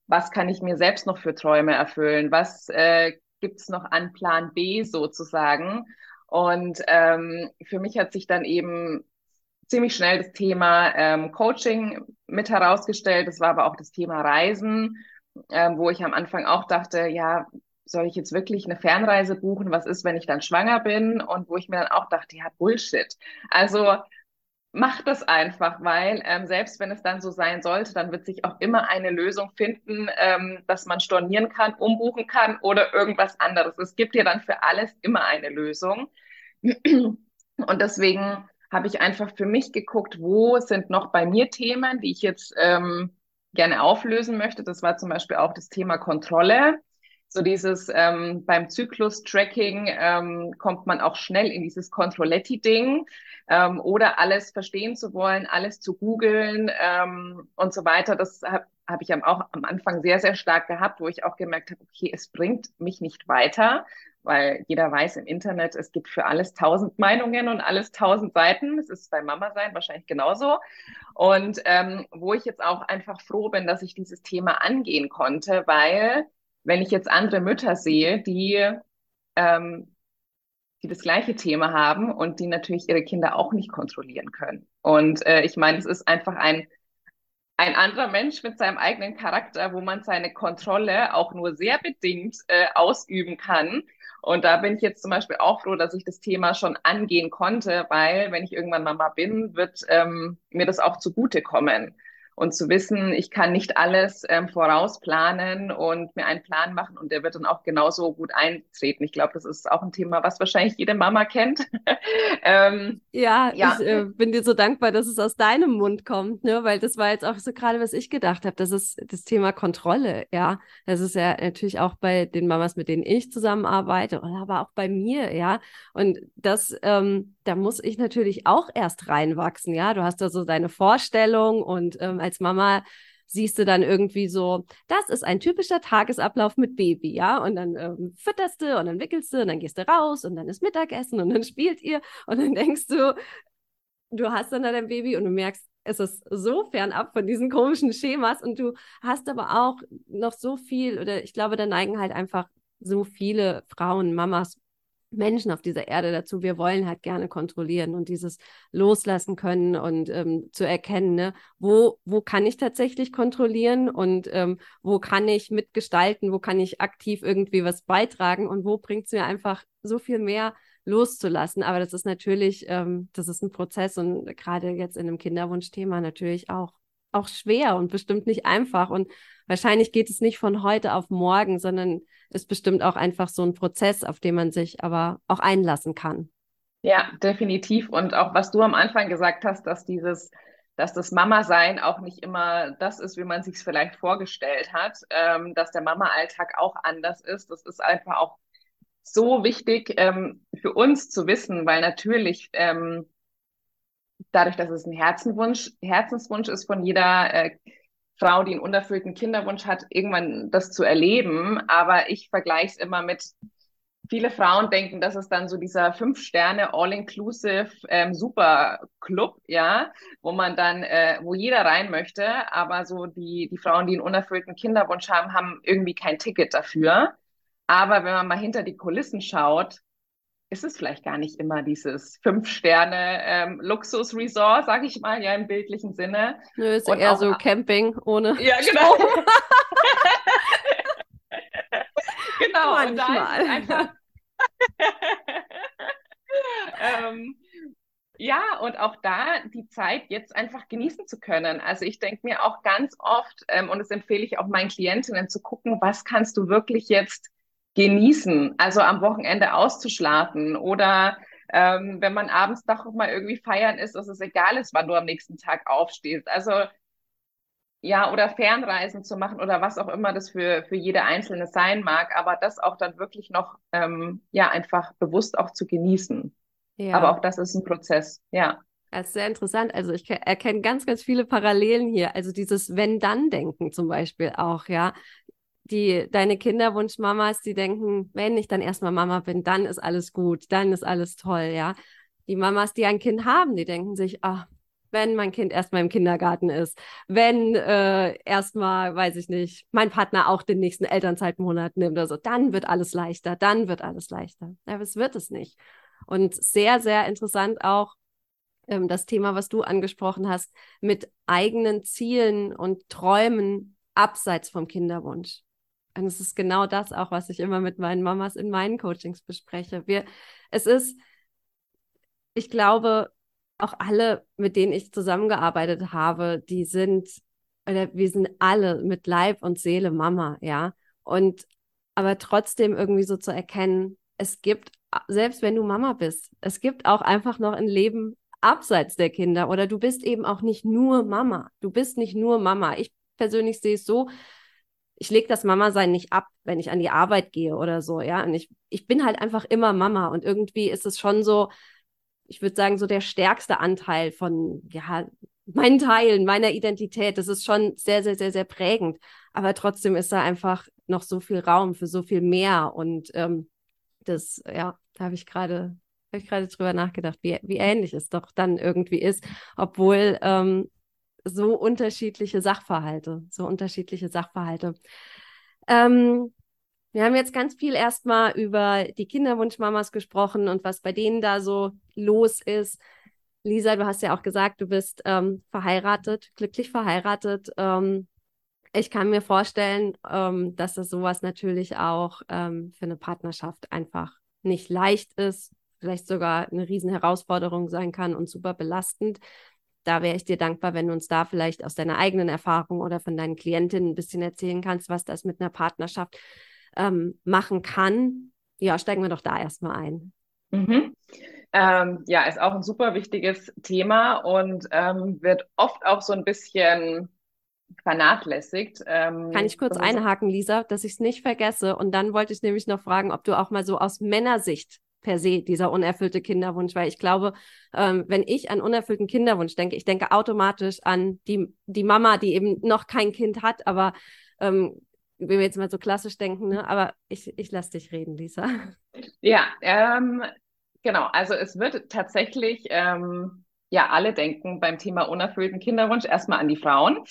was kann ich mir selbst noch für Träume erfüllen, was äh, gibt es noch an Plan B sozusagen. Und ähm, für mich hat sich dann eben ziemlich schnell das Thema ähm, Coaching mit herausgestellt. Das war aber auch das Thema Reisen, ähm, wo ich am Anfang auch dachte, ja, soll ich jetzt wirklich eine Fernreise buchen? Was ist, wenn ich dann schwanger bin? Und wo ich mir dann auch dachte, ja, Bullshit. Also mach das einfach, weil ähm, selbst wenn es dann so sein sollte, dann wird sich auch immer eine Lösung finden, ähm, dass man stornieren kann, umbuchen kann oder irgendwas anderes. Es gibt ja dann für alles immer eine Lösung. Und deswegen habe ich einfach für mich geguckt, wo sind noch bei mir Themen, die ich jetzt ähm, gerne auflösen möchte. Das war zum Beispiel auch das Thema Kontrolle. So dieses ähm, beim Zyklus-Tracking ähm, kommt man auch schnell in dieses Controletti-Ding ähm, oder alles verstehen zu wollen, alles zu googeln ähm, und so weiter. Das habe hab ich auch am Anfang sehr, sehr stark gehabt, wo ich auch gemerkt habe, okay, es bringt mich nicht weiter, weil jeder weiß im Internet, es gibt für alles tausend Meinungen und alles tausend Seiten. Es ist bei Mama sein wahrscheinlich genauso. Und ähm, wo ich jetzt auch einfach froh bin, dass ich dieses Thema angehen konnte, weil wenn ich jetzt andere Mütter sehe, die, ähm, die das gleiche Thema haben und die natürlich ihre Kinder auch nicht kontrollieren können. Und äh, ich meine, es ist einfach ein, ein anderer Mensch mit seinem eigenen Charakter, wo man seine Kontrolle auch nur sehr bedingt äh, ausüben kann. Und da bin ich jetzt zum Beispiel auch froh, dass ich das Thema schon angehen konnte, weil wenn ich irgendwann Mama bin, wird ähm, mir das auch zugutekommen und zu wissen, ich kann nicht alles ähm, vorausplanen und mir einen Plan machen und der wird dann auch genauso gut eintreten. Ich glaube, das ist auch ein Thema, was wahrscheinlich jede Mama kennt. [laughs] ähm, ja, ja, ich äh, bin dir so dankbar, dass es aus deinem Mund kommt, ne? weil das war jetzt auch so gerade, was ich gedacht habe. Das ist das Thema Kontrolle, ja. Das ist ja natürlich auch bei den Mamas, mit denen ich zusammenarbeite, aber auch bei mir, ja. Und das, ähm, da muss ich natürlich auch erst reinwachsen, ja. Du hast da so deine Vorstellung und ähm, als Mama siehst du dann irgendwie so, das ist ein typischer Tagesablauf mit Baby, ja, und dann ähm, fütterst du und dann wickelst du und dann gehst du raus und dann ist Mittagessen und dann spielt ihr und dann [laughs] denkst du, du hast dann da dein Baby und du merkst, es ist so fernab von diesen komischen Schemas und du hast aber auch noch so viel oder ich glaube, da neigen halt einfach so viele Frauen, Mamas Menschen auf dieser Erde dazu. Wir wollen halt gerne kontrollieren und dieses loslassen können und ähm, zu erkennen, ne, wo, wo kann ich tatsächlich kontrollieren und ähm, wo kann ich mitgestalten, wo kann ich aktiv irgendwie was beitragen und wo bringt es mir einfach so viel mehr loszulassen. Aber das ist natürlich, ähm, das ist ein Prozess und gerade jetzt in einem Kinderwunschthema natürlich auch, auch schwer und bestimmt nicht einfach. Und wahrscheinlich geht es nicht von heute auf morgen, sondern ist bestimmt auch einfach so ein Prozess, auf den man sich aber auch einlassen kann. Ja, definitiv. Und auch was du am Anfang gesagt hast, dass dieses, dass das Mama-Sein auch nicht immer das ist, wie man sich es vielleicht vorgestellt hat, ähm, dass der Mama-Alltag auch anders ist. Das ist einfach auch so wichtig ähm, für uns zu wissen, weil natürlich ähm, dadurch, dass es ein Herzenwunsch, Herzenswunsch ist von jeder äh, Frau, die einen unerfüllten Kinderwunsch hat, irgendwann das zu erleben. Aber ich vergleiche es immer mit, viele Frauen denken, das ist dann so dieser Fünf-Sterne All-Inclusive ähm, ja, wo man dann, äh, wo jeder rein möchte. Aber so die, die Frauen, die einen unerfüllten Kinderwunsch haben, haben irgendwie kein Ticket dafür. Aber wenn man mal hinter die Kulissen schaut, ist es vielleicht gar nicht immer dieses Fünf-Sterne-Luxus-Resort, ähm, sage ich mal, ja im bildlichen Sinne. Nö, ist Und eher so Camping ohne Ja, genau. [laughs] genau. Manchmal. Und einfach [laughs] ähm, ja, und auch da die Zeit jetzt einfach genießen zu können. Also ich denke mir auch ganz oft, ähm, und das empfehle ich auch meinen Klientinnen zu gucken, was kannst du wirklich jetzt genießen, also am Wochenende auszuschlafen oder ähm, wenn man abends doch mal irgendwie feiern ist, dass es egal ist, wann du am nächsten Tag aufstehst. Also ja, oder Fernreisen zu machen oder was auch immer das für, für jede Einzelne sein mag, aber das auch dann wirklich noch, ähm, ja, einfach bewusst auch zu genießen. Ja. Aber auch das ist ein Prozess, ja. Das ist sehr interessant. Also ich erkenne ganz, ganz viele Parallelen hier. Also dieses Wenn-Dann-Denken zum Beispiel auch, ja die deine Kinderwunschmamas, die denken, wenn ich dann erstmal Mama bin, dann ist alles gut, dann ist alles toll, ja. Die Mamas, die ein Kind haben, die denken sich, ach, wenn mein Kind erstmal im Kindergarten ist, wenn äh, erstmal, weiß ich nicht, mein Partner auch den nächsten Elternzeitmonat nimmt oder so, dann wird alles leichter, dann wird alles leichter. Aber es wird es nicht. Und sehr, sehr interessant auch ähm, das Thema, was du angesprochen hast, mit eigenen Zielen und Träumen abseits vom Kinderwunsch. Und es ist genau das auch, was ich immer mit meinen Mamas in meinen Coachings bespreche. Wir, es ist, ich glaube, auch alle, mit denen ich zusammengearbeitet habe, die sind, oder wir sind alle mit Leib und Seele Mama, ja. Und aber trotzdem irgendwie so zu erkennen, es gibt, selbst wenn du Mama bist, es gibt auch einfach noch ein Leben abseits der Kinder oder du bist eben auch nicht nur Mama. Du bist nicht nur Mama. Ich persönlich sehe es so, ich lege das Mama-Sein nicht ab, wenn ich an die Arbeit gehe oder so, ja. Und ich, ich bin halt einfach immer Mama und irgendwie ist es schon so, ich würde sagen, so der stärkste Anteil von, ja, meinen Teilen, meiner Identität. Das ist schon sehr, sehr, sehr, sehr prägend. Aber trotzdem ist da einfach noch so viel Raum für so viel mehr. Und ähm, das, ja, da habe ich gerade habe ich gerade drüber nachgedacht, wie, wie ähnlich es doch dann irgendwie ist, obwohl ähm, so unterschiedliche Sachverhalte, so unterschiedliche Sachverhalte. Ähm, wir haben jetzt ganz viel erstmal über die Kinderwunschmamas gesprochen und was bei denen da so los ist. Lisa, du hast ja auch gesagt, du bist ähm, verheiratet, glücklich verheiratet. Ähm, ich kann mir vorstellen, ähm, dass das sowas natürlich auch ähm, für eine Partnerschaft einfach nicht leicht ist, vielleicht sogar eine Riesenherausforderung sein kann und super belastend. Da wäre ich dir dankbar, wenn du uns da vielleicht aus deiner eigenen Erfahrung oder von deinen Klientinnen ein bisschen erzählen kannst, was das mit einer Partnerschaft ähm, machen kann. Ja, steigen wir doch da erstmal ein. Mhm. Ähm, ja, ist auch ein super wichtiges Thema und ähm, wird oft auch so ein bisschen vernachlässigt. Ähm, Kann ich kurz einhaken, Lisa, dass ich es nicht vergesse? Und dann wollte ich nämlich noch fragen, ob du auch mal so aus Männersicht per se dieser unerfüllte Kinderwunsch, weil ich glaube, ähm, wenn ich an unerfüllten Kinderwunsch denke, ich denke automatisch an die, die Mama, die eben noch kein Kind hat, aber ähm, wenn wir jetzt mal so klassisch denken, ne? aber ich, ich lasse dich reden, Lisa. Ja, ähm, genau. Also es wird tatsächlich, ähm, ja, alle denken beim Thema unerfüllten Kinderwunsch erstmal an die Frauen.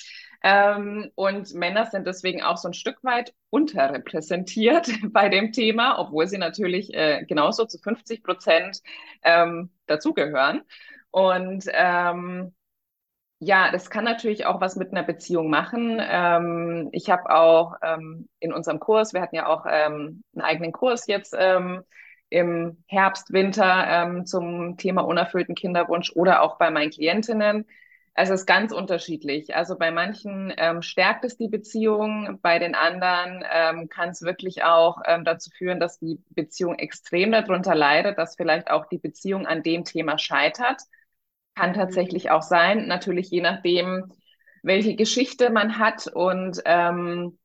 Ähm, und Männer sind deswegen auch so ein Stück weit unterrepräsentiert [laughs] bei dem Thema, obwohl sie natürlich äh, genauso zu 50 Prozent ähm, dazugehören. Und ähm, ja, das kann natürlich auch was mit einer Beziehung machen. Ähm, ich habe auch ähm, in unserem Kurs, wir hatten ja auch ähm, einen eigenen Kurs jetzt ähm, im Herbst, Winter ähm, zum Thema unerfüllten Kinderwunsch oder auch bei meinen Klientinnen es ist ganz unterschiedlich. Also bei manchen ähm, stärkt es die Beziehung, bei den anderen ähm, kann es wirklich auch ähm, dazu führen, dass die Beziehung extrem darunter leidet, dass vielleicht auch die Beziehung an dem Thema scheitert. Kann mhm. tatsächlich auch sein, natürlich je nachdem, welche Geschichte man hat und ähm,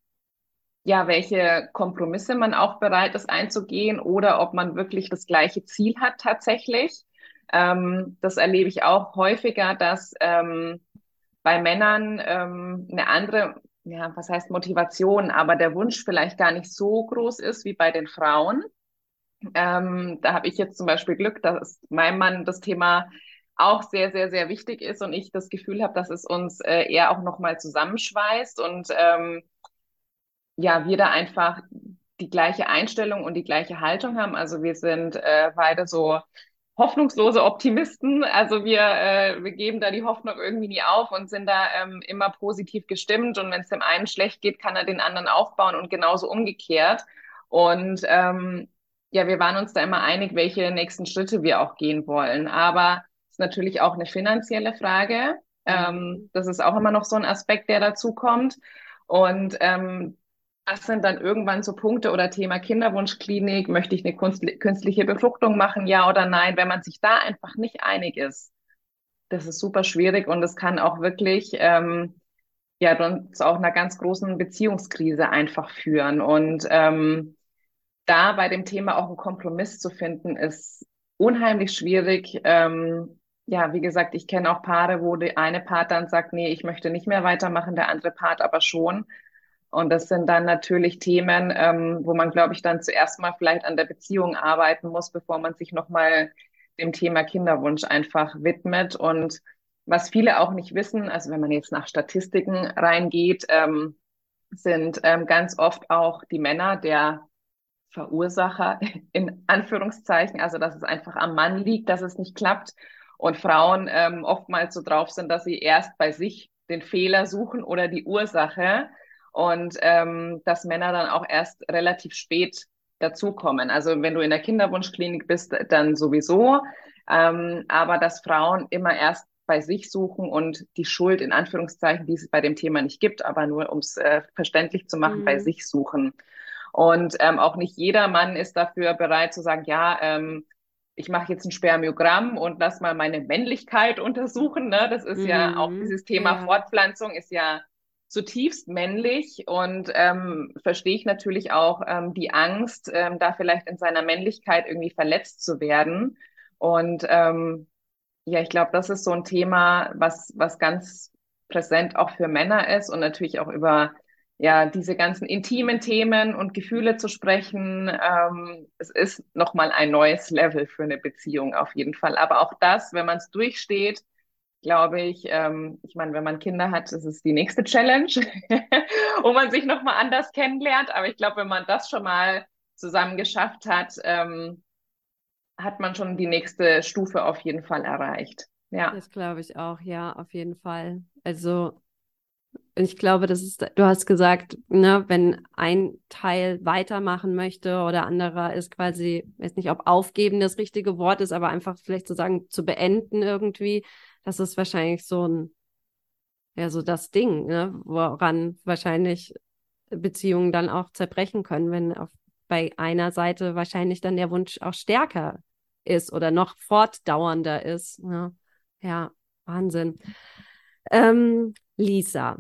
ja, welche Kompromisse man auch bereit ist einzugehen oder ob man wirklich das gleiche Ziel hat tatsächlich. Ähm, das erlebe ich auch häufiger, dass ähm, bei Männern ähm, eine andere, ja, was heißt Motivation, aber der Wunsch vielleicht gar nicht so groß ist wie bei den Frauen. Ähm, da habe ich jetzt zum Beispiel Glück, dass meinem Mann das Thema auch sehr, sehr, sehr wichtig ist und ich das Gefühl habe, dass es uns äh, eher auch nochmal zusammenschweißt und ähm, ja, wir da einfach die gleiche Einstellung und die gleiche Haltung haben. Also wir sind äh, beide so hoffnungslose Optimisten. Also wir, äh, wir geben da die Hoffnung irgendwie nie auf und sind da ähm, immer positiv gestimmt. Und wenn es dem einen schlecht geht, kann er den anderen aufbauen und genauso umgekehrt. Und ähm, ja, wir waren uns da immer einig, welche nächsten Schritte wir auch gehen wollen. Aber es ist natürlich auch eine finanzielle Frage. Ähm, das ist auch immer noch so ein Aspekt, der dazu kommt. Und ähm, das sind dann irgendwann so Punkte oder Thema Kinderwunschklinik, möchte ich eine künstliche Befruchtung machen, ja oder nein, wenn man sich da einfach nicht einig ist. Das ist super schwierig und es kann auch wirklich ähm, ja dann zu auch einer ganz großen Beziehungskrise einfach führen. Und ähm, da bei dem Thema auch einen Kompromiss zu finden, ist unheimlich schwierig. Ähm, ja, wie gesagt, ich kenne auch Paare, wo der eine Part dann sagt, nee, ich möchte nicht mehr weitermachen, der andere Part aber schon. Und das sind dann natürlich Themen, ähm, wo man, glaube ich, dann zuerst mal vielleicht an der Beziehung arbeiten muss, bevor man sich nochmal dem Thema Kinderwunsch einfach widmet. Und was viele auch nicht wissen, also wenn man jetzt nach Statistiken reingeht, ähm, sind ähm, ganz oft auch die Männer der Verursacher [laughs] in Anführungszeichen, also dass es einfach am Mann liegt, dass es nicht klappt. Und Frauen ähm, oftmals so drauf sind, dass sie erst bei sich den Fehler suchen oder die Ursache und ähm, dass Männer dann auch erst relativ spät dazukommen. Also wenn du in der Kinderwunschklinik bist, dann sowieso, ähm, aber dass Frauen immer erst bei sich suchen und die Schuld in Anführungszeichen, die es bei dem Thema nicht gibt, aber nur um es äh, verständlich zu machen, mhm. bei sich suchen. Und ähm, auch nicht jeder Mann ist dafür bereit zu sagen, ja, ähm, ich mache jetzt ein Spermiogramm und lass mal meine Männlichkeit [laughs] untersuchen. Ne? Das ist mhm. ja auch dieses Thema ja. Fortpflanzung ist ja zutiefst männlich und ähm, verstehe ich natürlich auch ähm, die Angst, ähm, da vielleicht in seiner Männlichkeit irgendwie verletzt zu werden. Und ähm, ja, ich glaube, das ist so ein Thema, was, was ganz präsent auch für Männer ist und natürlich auch über ja, diese ganzen intimen Themen und Gefühle zu sprechen. Ähm, es ist nochmal ein neues Level für eine Beziehung auf jeden Fall. Aber auch das, wenn man es durchsteht, glaube ich, ähm, ich meine, wenn man Kinder hat, ist es die nächste Challenge, [laughs] wo man sich nochmal anders kennenlernt. Aber ich glaube, wenn man das schon mal zusammen geschafft hat, ähm, hat man schon die nächste Stufe auf jeden Fall erreicht. Ja. Das glaube ich auch, ja, auf jeden Fall. Also ich glaube, das ist, du hast gesagt, ne, wenn ein Teil weitermachen möchte oder anderer ist quasi, weiß nicht, ob aufgeben das richtige Wort ist, aber einfach vielleicht zu sagen, zu beenden irgendwie, das ist wahrscheinlich so ein, ja, so das Ding, ne, woran wahrscheinlich Beziehungen dann auch zerbrechen können, wenn auf, bei einer Seite wahrscheinlich dann der Wunsch auch stärker ist oder noch fortdauernder ist. Ne? Ja, Wahnsinn. Ähm, Lisa,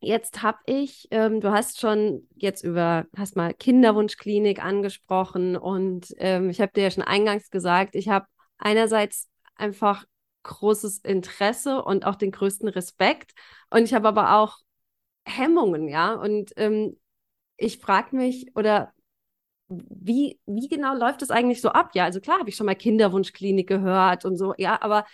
jetzt habe ich, ähm, du hast schon jetzt über, hast mal Kinderwunschklinik angesprochen und ähm, ich habe dir ja schon eingangs gesagt, ich habe einerseits einfach großes Interesse und auch den größten Respekt und ich habe aber auch Hemmungen, ja, und ähm, ich frage mich oder wie, wie genau läuft das eigentlich so ab? Ja, also klar habe ich schon mal Kinderwunschklinik gehört und so, ja, aber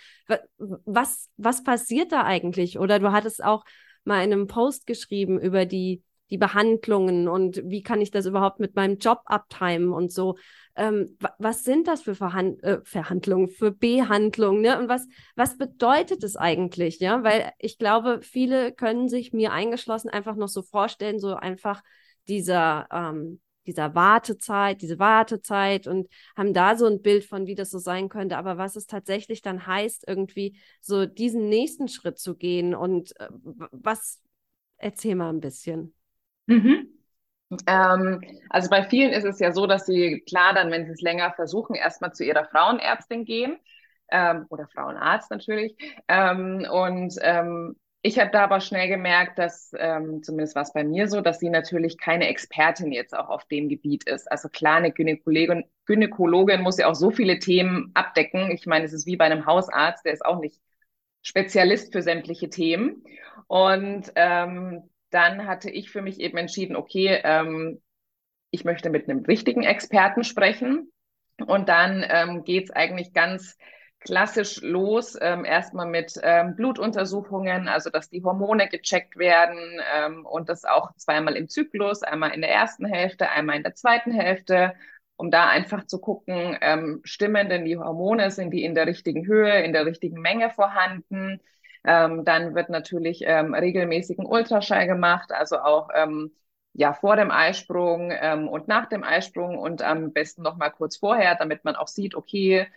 was, was passiert da eigentlich? Oder du hattest auch mal in einem Post geschrieben über die, die Behandlungen und wie kann ich das überhaupt mit meinem Job abtimen und so. Ähm, was sind das für Verhand äh, Verhandlungen, für Behandlungen, ne? Und was, was bedeutet es eigentlich, ja? Weil ich glaube, viele können sich mir eingeschlossen einfach noch so vorstellen, so einfach dieser ähm, dieser Wartezeit, diese Wartezeit und haben da so ein Bild von, wie das so sein könnte. Aber was es tatsächlich dann heißt, irgendwie so diesen nächsten Schritt zu gehen und äh, was, erzähl mal ein bisschen. Mhm. Ähm, also bei vielen ist es ja so, dass sie klar dann, wenn sie es länger versuchen, erstmal zu ihrer Frauenärztin gehen ähm, oder Frauenarzt natürlich ähm, und ähm, ich habe da aber schnell gemerkt, dass, ähm, zumindest war es bei mir so, dass sie natürlich keine Expertin jetzt auch auf dem Gebiet ist. Also klar, eine Gynäkologin, Gynäkologin muss ja auch so viele Themen abdecken. Ich meine, es ist wie bei einem Hausarzt, der ist auch nicht Spezialist für sämtliche Themen. Und ähm, dann hatte ich für mich eben entschieden, okay, ähm, ich möchte mit einem richtigen Experten sprechen. Und dann ähm, geht es eigentlich ganz klassisch los, ähm, erstmal mit ähm, Blutuntersuchungen, also dass die Hormone gecheckt werden ähm, und das auch zweimal im Zyklus, einmal in der ersten Hälfte, einmal in der zweiten Hälfte, um da einfach zu gucken, ähm, stimmen denn die Hormone, sind die in der richtigen Höhe, in der richtigen Menge vorhanden. Ähm, dann wird natürlich ähm, regelmäßigen Ultraschall gemacht, also auch ähm, ja vor dem Eisprung ähm, und nach dem Eisprung und am besten noch mal kurz vorher, damit man auch sieht, okay,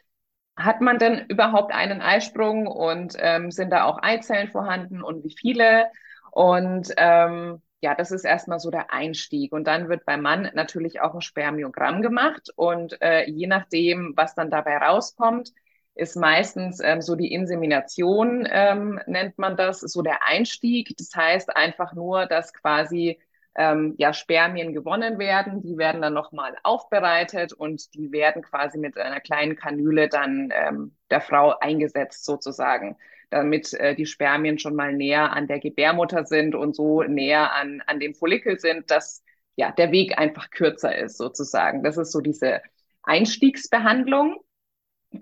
hat man denn überhaupt einen Eisprung und ähm, sind da auch Eizellen vorhanden und wie viele? Und ähm, ja, das ist erstmal so der Einstieg. Und dann wird beim Mann natürlich auch ein Spermiogramm gemacht. Und äh, je nachdem, was dann dabei rauskommt, ist meistens ähm, so die Insemination, ähm, nennt man das, so der Einstieg. Das heißt einfach nur, dass quasi ähm, ja, Spermien gewonnen werden. Die werden dann nochmal aufbereitet und die werden quasi mit einer kleinen Kanüle dann ähm, der Frau eingesetzt sozusagen. damit äh, die Spermien schon mal näher an der Gebärmutter sind und so näher an, an dem Follikel sind, dass ja der Weg einfach kürzer ist sozusagen. Das ist so diese Einstiegsbehandlung.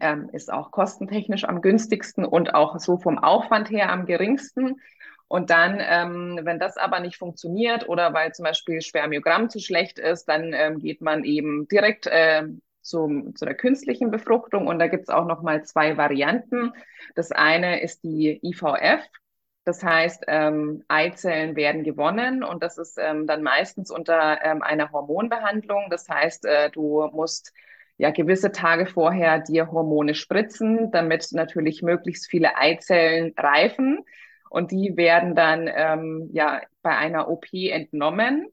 Ähm, ist auch kostentechnisch am günstigsten und auch so vom Aufwand her am geringsten. Und dann, ähm, wenn das aber nicht funktioniert oder weil zum Beispiel Spermiogramm zu schlecht ist, dann ähm, geht man eben direkt äh, zum, zu der künstlichen Befruchtung. Und da gibt's auch noch mal zwei Varianten. Das eine ist die IVF. Das heißt, ähm, Eizellen werden gewonnen und das ist ähm, dann meistens unter ähm, einer Hormonbehandlung. Das heißt, äh, du musst ja gewisse Tage vorher dir Hormone spritzen, damit natürlich möglichst viele Eizellen reifen. Und die werden dann ähm, ja bei einer OP entnommen.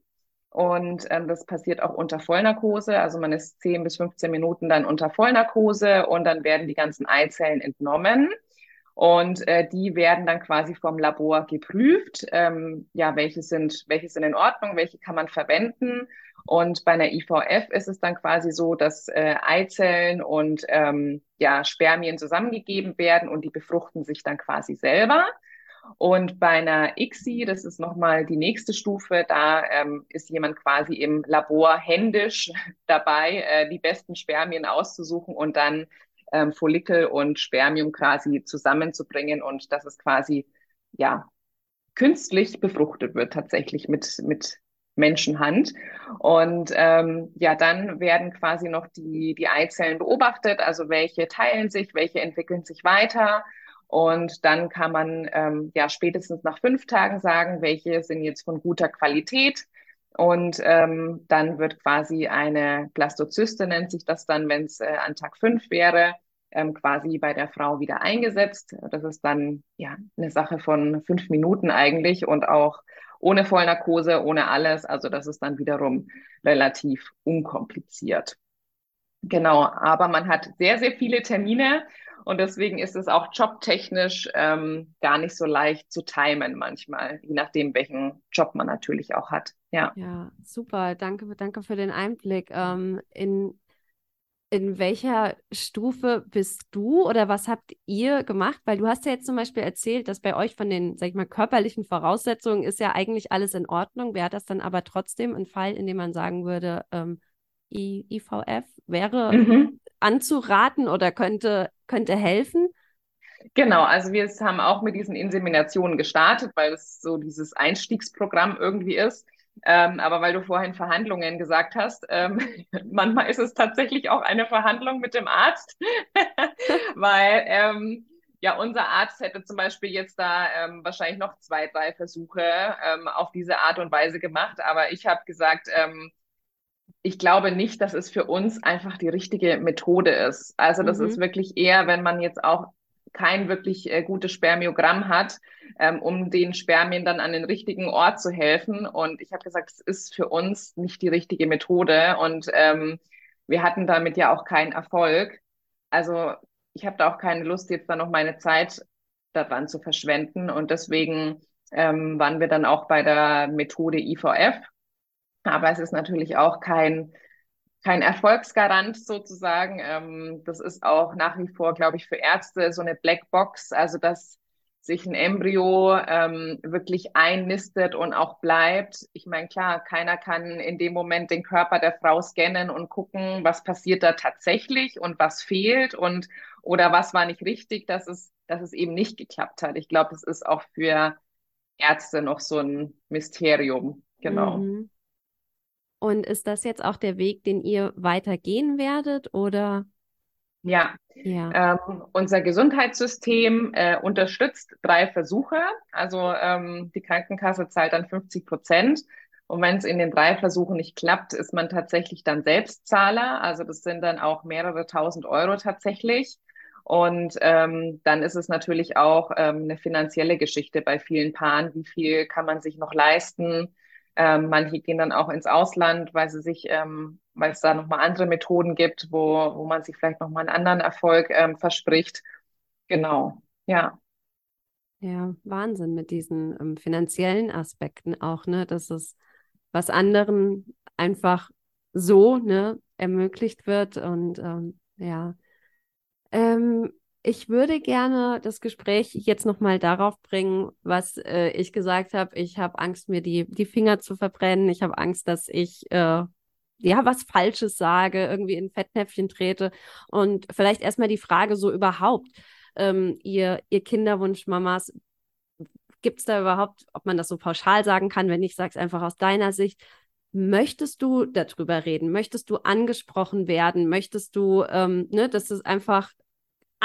Und ähm, das passiert auch unter Vollnarkose. Also man ist 10 bis 15 Minuten dann unter Vollnarkose und dann werden die ganzen Eizellen entnommen. Und äh, die werden dann quasi vom Labor geprüft. Ähm, ja, welche sind, welche sind in Ordnung, welche kann man verwenden. Und bei einer IVF ist es dann quasi so, dass äh, Eizellen und ähm, ja, Spermien zusammengegeben werden und die befruchten sich dann quasi selber. Und bei einer ICSI, das ist nochmal die nächste Stufe, da ähm, ist jemand quasi im Labor händisch [laughs] dabei, äh, die besten Spermien auszusuchen und dann ähm, Follikel und Spermium quasi zusammenzubringen und dass es quasi, ja, künstlich befruchtet wird tatsächlich mit, mit Menschenhand. Und ähm, ja, dann werden quasi noch die, die Eizellen beobachtet, also welche teilen sich, welche entwickeln sich weiter und dann kann man ähm, ja spätestens nach fünf Tagen sagen, welche sind jetzt von guter Qualität. Und ähm, dann wird quasi eine Blastozyste, nennt sich das dann, wenn es äh, an Tag fünf wäre, ähm, quasi bei der Frau wieder eingesetzt. Das ist dann ja eine Sache von fünf Minuten eigentlich und auch ohne Vollnarkose, ohne alles. Also das ist dann wiederum relativ unkompliziert. Genau, aber man hat sehr, sehr viele Termine und deswegen ist es auch jobtechnisch ähm, gar nicht so leicht zu timen manchmal, je nachdem, welchen Job man natürlich auch hat. Ja, ja super. Danke, danke für den Einblick. Ähm, in, in welcher Stufe bist du oder was habt ihr gemacht? Weil du hast ja jetzt zum Beispiel erzählt, dass bei euch von den, sag ich mal, körperlichen Voraussetzungen ist ja eigentlich alles in Ordnung. Wäre das dann aber trotzdem ein Fall, in dem man sagen würde, ähm, IVF wäre mhm. anzuraten oder könnte, könnte helfen? Genau, also wir haben auch mit diesen Inseminationen gestartet, weil es so dieses Einstiegsprogramm irgendwie ist. Ähm, aber weil du vorhin Verhandlungen gesagt hast, ähm, [laughs] manchmal ist es tatsächlich auch eine Verhandlung mit dem Arzt, [laughs] weil ähm, ja unser Arzt hätte zum Beispiel jetzt da ähm, wahrscheinlich noch zwei, drei Versuche ähm, auf diese Art und Weise gemacht. Aber ich habe gesagt, ähm, ich glaube nicht, dass es für uns einfach die richtige Methode ist. Also das mhm. ist wirklich eher, wenn man jetzt auch kein wirklich äh, gutes Spermiogramm hat, ähm, um den Spermien dann an den richtigen Ort zu helfen. Und ich habe gesagt, es ist für uns nicht die richtige Methode. Und ähm, wir hatten damit ja auch keinen Erfolg. Also ich habe da auch keine Lust, jetzt dann noch meine Zeit daran zu verschwenden. Und deswegen ähm, waren wir dann auch bei der Methode IVF. Aber es ist natürlich auch kein, kein Erfolgsgarant sozusagen. Ähm, das ist auch nach wie vor, glaube ich, für Ärzte so eine Blackbox, also dass sich ein Embryo ähm, wirklich einnistet und auch bleibt. Ich meine, klar, keiner kann in dem Moment den Körper der Frau scannen und gucken, was passiert da tatsächlich und was fehlt und oder was war nicht richtig, dass es, dass es eben nicht geklappt hat. Ich glaube, das ist auch für Ärzte noch so ein Mysterium. Genau. Mhm. Und ist das jetzt auch der Weg, den ihr weitergehen werdet oder? Ja, ja. Ähm, unser Gesundheitssystem äh, unterstützt drei Versuche. Also ähm, die Krankenkasse zahlt dann 50 Prozent. Und wenn es in den drei Versuchen nicht klappt, ist man tatsächlich dann Selbstzahler. Also das sind dann auch mehrere tausend Euro tatsächlich. Und ähm, dann ist es natürlich auch ähm, eine finanzielle Geschichte bei vielen Paaren. Wie viel kann man sich noch leisten? Ähm, manche gehen dann auch ins Ausland, weil sie sich, ähm, weil es da nochmal andere Methoden gibt, wo, wo man sich vielleicht nochmal einen anderen Erfolg ähm, verspricht. Genau, ja. Ja, Wahnsinn mit diesen ähm, finanziellen Aspekten auch, ne, dass es was anderen einfach so, ne, ermöglicht wird und ähm, ja. Ähm, ich würde gerne das Gespräch jetzt nochmal darauf bringen, was äh, ich gesagt habe. Ich habe Angst, mir die, die Finger zu verbrennen. Ich habe Angst, dass ich äh, ja was Falsches sage, irgendwie in Fettnäpfchen trete. Und vielleicht erstmal die Frage so überhaupt, ähm, ihr, ihr Kinderwunschmamas, gibt es da überhaupt, ob man das so pauschal sagen kann, wenn ich sage es einfach aus deiner Sicht, möchtest du darüber reden? Möchtest du angesprochen werden? Möchtest du, ähm, ne, dass es einfach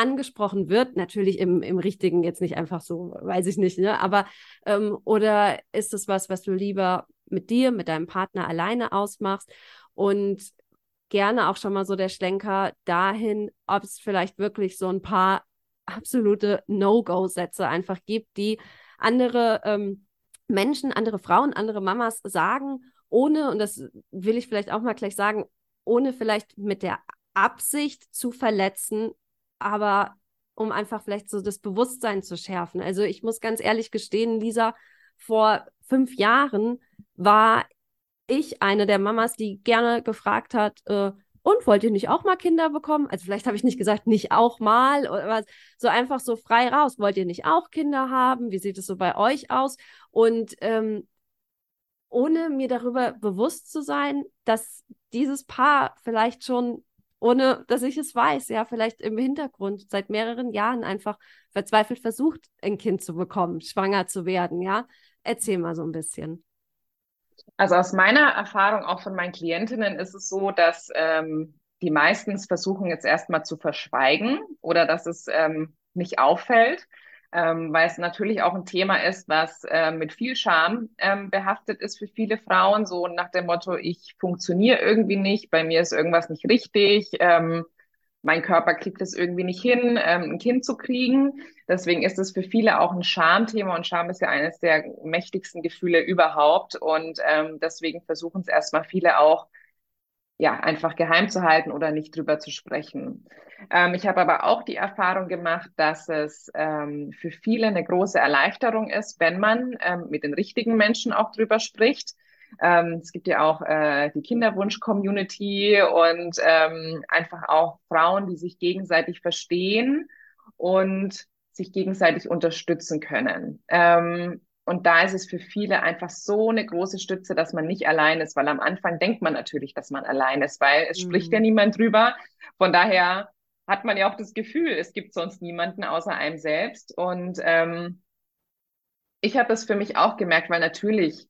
angesprochen wird, natürlich im, im richtigen, jetzt nicht einfach so, weiß ich nicht, ne? Aber ähm, oder ist es was, was du lieber mit dir, mit deinem Partner alleine ausmachst und gerne auch schon mal so der Schlenker dahin, ob es vielleicht wirklich so ein paar absolute No-Go-Sätze einfach gibt, die andere ähm, Menschen, andere Frauen, andere Mamas sagen, ohne, und das will ich vielleicht auch mal gleich sagen, ohne vielleicht mit der Absicht zu verletzen, aber um einfach vielleicht so das Bewusstsein zu schärfen. Also ich muss ganz ehrlich gestehen, Lisa, vor fünf Jahren war ich eine der Mamas, die gerne gefragt hat, äh, und wollt ihr nicht auch mal Kinder bekommen? Also vielleicht habe ich nicht gesagt, nicht auch mal, aber so einfach so frei raus. Wollt ihr nicht auch Kinder haben? Wie sieht es so bei euch aus? Und ähm, ohne mir darüber bewusst zu sein, dass dieses Paar vielleicht schon ohne dass ich es weiß, ja, vielleicht im Hintergrund seit mehreren Jahren einfach verzweifelt versucht, ein Kind zu bekommen, schwanger zu werden, ja. Erzähl mal so ein bisschen. Also aus meiner Erfahrung auch von meinen Klientinnen ist es so, dass ähm, die meistens versuchen jetzt erstmal zu verschweigen oder dass es ähm, nicht auffällt ähm, weil es natürlich auch ein Thema ist, was äh, mit viel Scham ähm, behaftet ist für viele Frauen, so nach dem Motto, ich funktioniere irgendwie nicht, bei mir ist irgendwas nicht richtig, ähm, mein Körper kriegt es irgendwie nicht hin, ähm, ein Kind zu kriegen. Deswegen ist es für viele auch ein Schamthema und Scham ist ja eines der mächtigsten Gefühle überhaupt und ähm, deswegen versuchen es erstmal viele auch ja, einfach geheim zu halten oder nicht drüber zu sprechen. Ähm, ich habe aber auch die Erfahrung gemacht, dass es ähm, für viele eine große Erleichterung ist, wenn man ähm, mit den richtigen Menschen auch drüber spricht. Ähm, es gibt ja auch äh, die Kinderwunsch-Community und ähm, einfach auch Frauen, die sich gegenseitig verstehen und sich gegenseitig unterstützen können. Ähm, und da ist es für viele einfach so eine große Stütze, dass man nicht allein ist, weil am Anfang denkt man natürlich, dass man allein ist, weil es mhm. spricht ja niemand drüber. Von daher hat man ja auch das Gefühl, es gibt sonst niemanden außer einem selbst. Und ähm, ich habe das für mich auch gemerkt, weil natürlich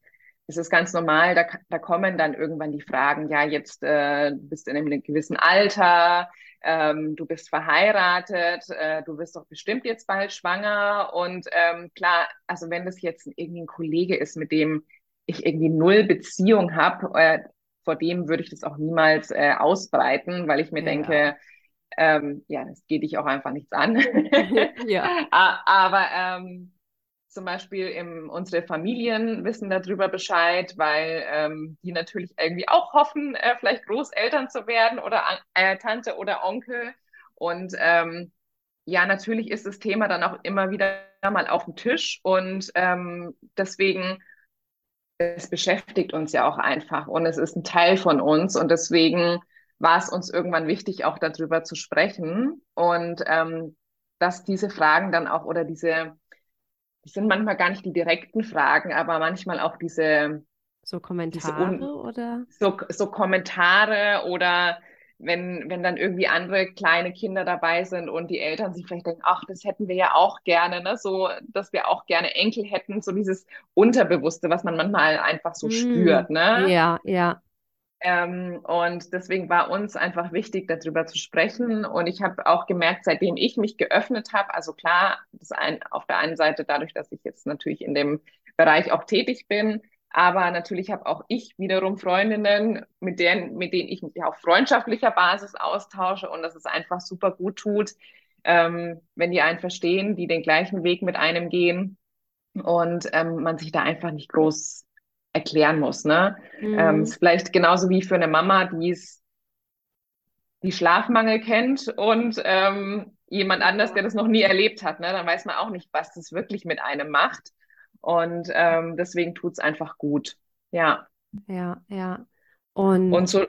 ist es ganz normal, da, da kommen dann irgendwann die Fragen, ja, jetzt äh, bist du in einem gewissen Alter, ähm, du bist verheiratet, äh, du wirst doch bestimmt jetzt bald schwanger. Und ähm, klar, also wenn das jetzt irgendwie ein Kollege ist, mit dem ich irgendwie null Beziehung habe, äh, vor dem würde ich das auch niemals äh, ausbreiten, weil ich mir ja. denke, ähm, ja, das geht dich auch einfach nichts an. [laughs] ja. [laughs] Aber ähm, zum Beispiel im, unsere Familien wissen darüber Bescheid, weil ähm, die natürlich irgendwie auch hoffen, äh, vielleicht Großeltern zu werden oder äh, Tante oder Onkel. Und ähm, ja, natürlich ist das Thema dann auch immer wieder mal auf dem Tisch und ähm, deswegen es beschäftigt uns ja auch einfach und es ist ein Teil von uns und deswegen war es uns irgendwann wichtig, auch darüber zu sprechen und ähm, dass diese Fragen dann auch oder diese das sind manchmal gar nicht die direkten Fragen, aber manchmal auch diese so Kommentare diese oder so, so Kommentare oder wenn, wenn dann irgendwie andere kleine Kinder dabei sind und die Eltern sich vielleicht denken, ach, das hätten wir ja auch gerne, ne? so, dass wir auch gerne Enkel hätten, so dieses Unterbewusste, was man manchmal einfach so mm, spürt, ne? Ja, ja. Ähm, und deswegen war uns einfach wichtig, darüber zu sprechen. Und ich habe auch gemerkt, seitdem ich mich geöffnet habe, also klar, das ein, auf der einen Seite dadurch, dass ich jetzt natürlich in dem Bereich auch tätig bin, aber natürlich habe auch ich wiederum Freundinnen, mit denen, mit denen ich mich auf freundschaftlicher Basis austausche und dass es einfach super gut tut, ähm, wenn die einen verstehen, die den gleichen Weg mit einem gehen und ähm, man sich da einfach nicht groß erklären muss. Ne? Mhm. Ähm, ist vielleicht genauso wie für eine Mama, die es die Schlafmangel kennt und ähm, jemand anders, der das noch nie erlebt hat. Ne? Dann weiß man auch nicht, was das wirklich mit einem macht. Und ähm, deswegen tut es einfach gut. Ja. Ja, ja. Und, und so,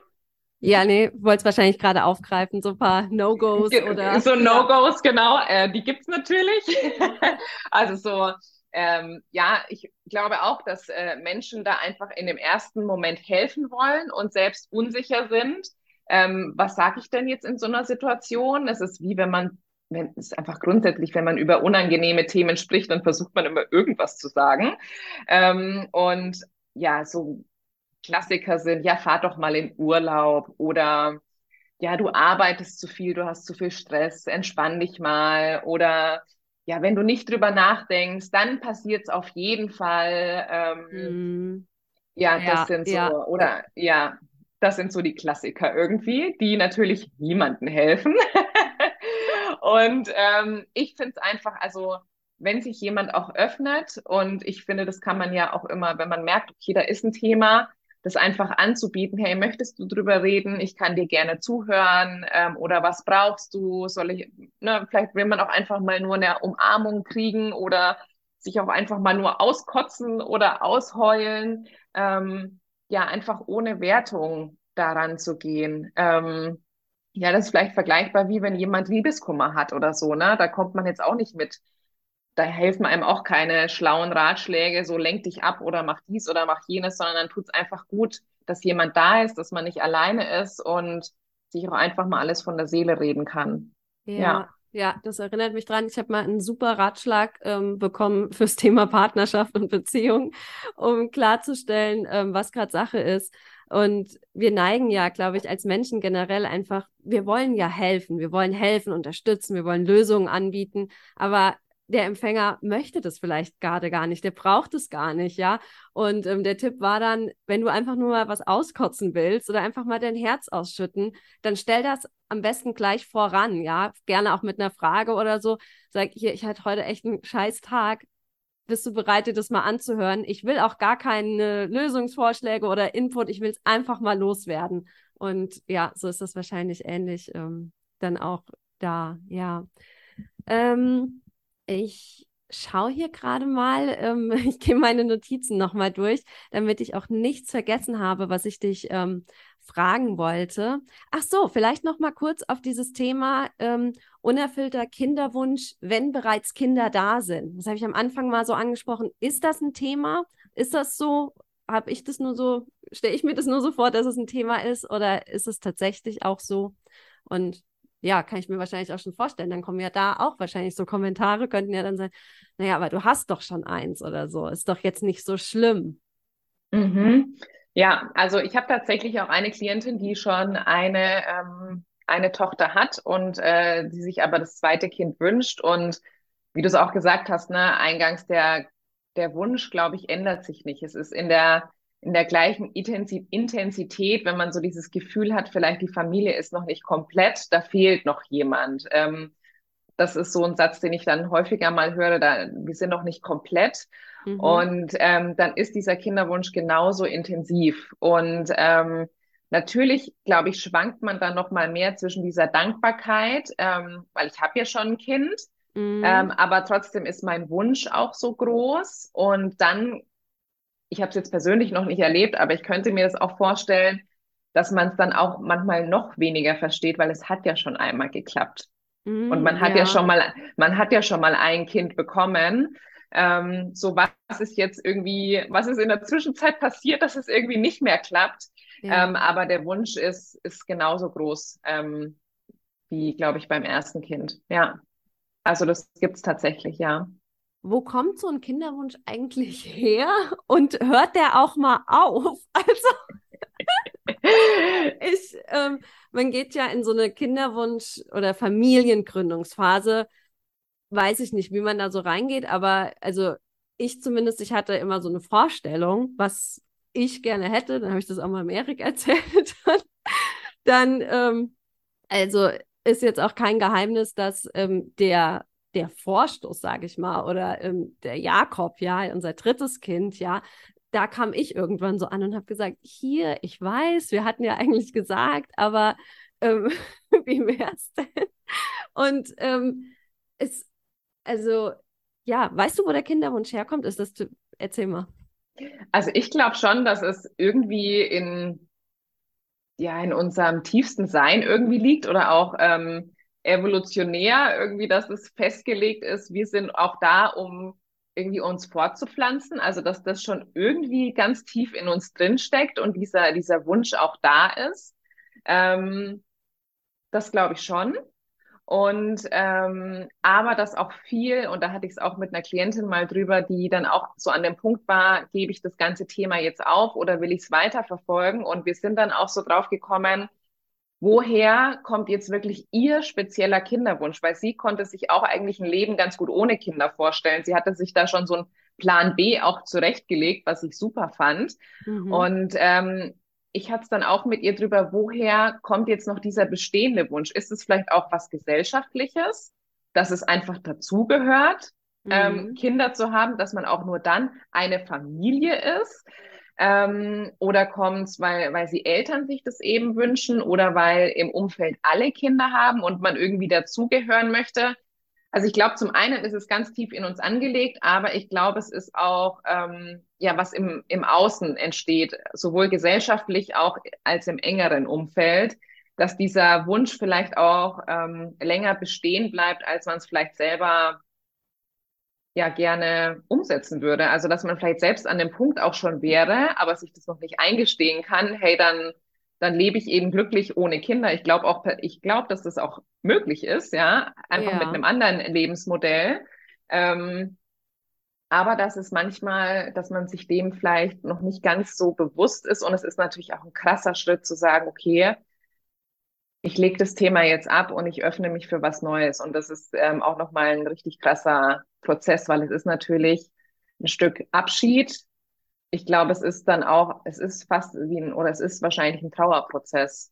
Ja, nee, wollte es wahrscheinlich gerade aufgreifen, so ein paar No-Gos oder. So No-Gos, genau, äh, die gibt es natürlich. [laughs] also so, ähm, ja, ich glaube auch, dass äh, Menschen da einfach in dem ersten Moment helfen wollen und selbst unsicher sind. Ähm, was sage ich denn jetzt in so einer Situation? Es ist wie wenn man, wenn es ist einfach grundsätzlich, wenn man über unangenehme Themen spricht, dann versucht man immer irgendwas zu sagen. Ähm, und ja, so Klassiker sind, ja, fahr doch mal in Urlaub oder ja, du arbeitest zu viel, du hast zu viel Stress, entspann dich mal oder ja, wenn du nicht drüber nachdenkst, dann passiert es auf jeden Fall. Ähm, hm. Ja, das ja, sind so, ja. oder ja, das sind so die Klassiker irgendwie, die natürlich niemandem helfen. [laughs] und ähm, ich finde es einfach, also wenn sich jemand auch öffnet und ich finde, das kann man ja auch immer, wenn man merkt, okay, da ist ein Thema, das einfach anzubieten, hey, möchtest du drüber reden? Ich kann dir gerne zuhören ähm, oder was brauchst du? Soll ich, ne, vielleicht will man auch einfach mal nur eine Umarmung kriegen oder sich auch einfach mal nur auskotzen oder ausheulen. Ähm, ja, einfach ohne Wertung daran zu gehen. Ähm, ja, das ist vielleicht vergleichbar wie wenn jemand Liebeskummer hat oder so, ne? Da kommt man jetzt auch nicht mit da helfen einem auch keine schlauen Ratschläge, so lenk dich ab oder mach dies oder mach jenes, sondern dann tut es einfach gut, dass jemand da ist, dass man nicht alleine ist und sich auch einfach mal alles von der Seele reden kann. Ja. ja. Ja, das erinnert mich dran. Ich habe mal einen super Ratschlag ähm, bekommen fürs Thema Partnerschaft und Beziehung, um klarzustellen, ähm, was gerade Sache ist. Und wir neigen ja, glaube ich, als Menschen generell einfach, wir wollen ja helfen, wir wollen helfen, unterstützen, wir wollen Lösungen anbieten, aber der Empfänger möchte das vielleicht gerade gar nicht, der braucht es gar nicht, ja. Und ähm, der Tipp war dann, wenn du einfach nur mal was auskotzen willst oder einfach mal dein Herz ausschütten, dann stell das am besten gleich voran, ja. Gerne auch mit einer Frage oder so. Sag hier, ich hatte heute echt einen scheiß Tag. Bist du bereit, dir das mal anzuhören? Ich will auch gar keine Lösungsvorschläge oder Input. Ich will es einfach mal loswerden. Und ja, so ist das wahrscheinlich ähnlich ähm, dann auch da, ja. Ähm, ich schaue hier gerade mal, ähm, [laughs] ich gehe meine Notizen nochmal durch, damit ich auch nichts vergessen habe, was ich dich ähm, fragen wollte. Ach so, vielleicht nochmal kurz auf dieses Thema ähm, unerfüllter Kinderwunsch, wenn bereits Kinder da sind. Das habe ich am Anfang mal so angesprochen. Ist das ein Thema? Ist das so? Habe ich das nur so, stelle ich mir das nur so vor, dass es ein Thema ist oder ist es tatsächlich auch so? Und ja, kann ich mir wahrscheinlich auch schon vorstellen. Dann kommen ja da auch wahrscheinlich so Kommentare, könnten ja dann sein, naja, aber du hast doch schon eins oder so, ist doch jetzt nicht so schlimm. Mhm. Ja, also ich habe tatsächlich auch eine Klientin, die schon eine, ähm, eine Tochter hat und äh, die sich aber das zweite Kind wünscht. Und wie du es auch gesagt hast, ne, eingangs der, der Wunsch, glaube ich, ändert sich nicht. Es ist in der in der gleichen Intensität, wenn man so dieses Gefühl hat, vielleicht die Familie ist noch nicht komplett, da fehlt noch jemand. Ähm, das ist so ein Satz, den ich dann häufiger mal höre, da, wir sind noch nicht komplett. Mhm. Und ähm, dann ist dieser Kinderwunsch genauso intensiv. Und ähm, natürlich, glaube ich, schwankt man dann noch mal mehr zwischen dieser Dankbarkeit, ähm, weil ich habe ja schon ein Kind, mhm. ähm, aber trotzdem ist mein Wunsch auch so groß. Und dann ich habe es jetzt persönlich noch nicht erlebt, aber ich könnte mir das auch vorstellen, dass man es dann auch manchmal noch weniger versteht, weil es hat ja schon einmal geklappt. Mm, und man hat ja. ja. schon mal, man hat ja schon mal ein Kind bekommen. Ähm, so was ist jetzt irgendwie, was ist in der Zwischenzeit passiert, dass es irgendwie nicht mehr klappt. Ja. Ähm, aber der Wunsch ist, ist genauso groß ähm, wie, glaube ich, beim ersten Kind. Ja. Also das gibt's tatsächlich, ja wo kommt so ein Kinderwunsch eigentlich [laughs] her und hört der auch mal auf? [laughs] Also ich, ähm, man geht ja in so eine Kinderwunsch- oder Familiengründungsphase, weiß ich nicht, wie man da so reingeht, aber also ich zumindest, ich hatte immer so eine Vorstellung, was ich gerne hätte, dann habe ich das auch mal Erik [laughs] erzählt. dann, ähm, also ist jetzt auch kein Geheimnis, dass ähm, der der Vorstoß, sage ich mal, oder ähm, der Jakob, ja, unser drittes Kind, ja, da kam ich irgendwann so an und habe gesagt, hier, ich weiß, wir hatten ja eigentlich gesagt, aber ähm, [laughs] wie wär's denn? Und ähm, es, also, ja, weißt du, wo der Kinderwunsch herkommt? Ist das, erzähl mal. Also ich glaube schon, dass es irgendwie in ja in unserem tiefsten Sein irgendwie liegt oder auch ähm, evolutionär irgendwie, dass es festgelegt ist, wir sind auch da, um irgendwie uns fortzupflanzen, also dass das schon irgendwie ganz tief in uns drin steckt und dieser, dieser Wunsch auch da ist. Ähm, das glaube ich schon. Und ähm, aber das auch viel, und da hatte ich es auch mit einer Klientin mal drüber, die dann auch so an dem Punkt war, gebe ich das ganze Thema jetzt auf oder will ich es weiterverfolgen? Und wir sind dann auch so drauf gekommen, woher kommt jetzt wirklich ihr spezieller Kinderwunsch? Weil sie konnte sich auch eigentlich ein Leben ganz gut ohne Kinder vorstellen. Sie hatte sich da schon so ein Plan B auch zurechtgelegt, was ich super fand. Mhm. Und ähm, ich hatte es dann auch mit ihr drüber, woher kommt jetzt noch dieser bestehende Wunsch? Ist es vielleicht auch was Gesellschaftliches, dass es einfach dazugehört, ähm, mhm. ähm, Kinder zu haben, dass man auch nur dann eine Familie ist? Ähm, oder kommt es, weil, weil sie Eltern sich das eben wünschen oder weil im Umfeld alle Kinder haben und man irgendwie dazugehören möchte? Also ich glaube, zum einen ist es ganz tief in uns angelegt, aber ich glaube, es ist auch, ähm, ja, was im, im Außen entsteht, sowohl gesellschaftlich auch als im engeren Umfeld, dass dieser Wunsch vielleicht auch ähm, länger bestehen bleibt, als man es vielleicht selber ja gerne umsetzen würde. Also dass man vielleicht selbst an dem Punkt auch schon wäre, aber sich das noch nicht eingestehen kann, hey, dann, dann lebe ich eben glücklich ohne Kinder. Ich glaube auch, ich glaube, dass das auch möglich ist, ja, einfach ja. mit einem anderen Lebensmodell. Ähm, aber dass es manchmal, dass man sich dem vielleicht noch nicht ganz so bewusst ist. Und es ist natürlich auch ein krasser Schritt zu sagen, okay, ich lege das Thema jetzt ab und ich öffne mich für was Neues. Und das ist ähm, auch nochmal ein richtig krasser Prozess, weil es ist natürlich ein Stück Abschied. Ich glaube, es ist dann auch, es ist fast wie ein, oder es ist wahrscheinlich ein Trauerprozess.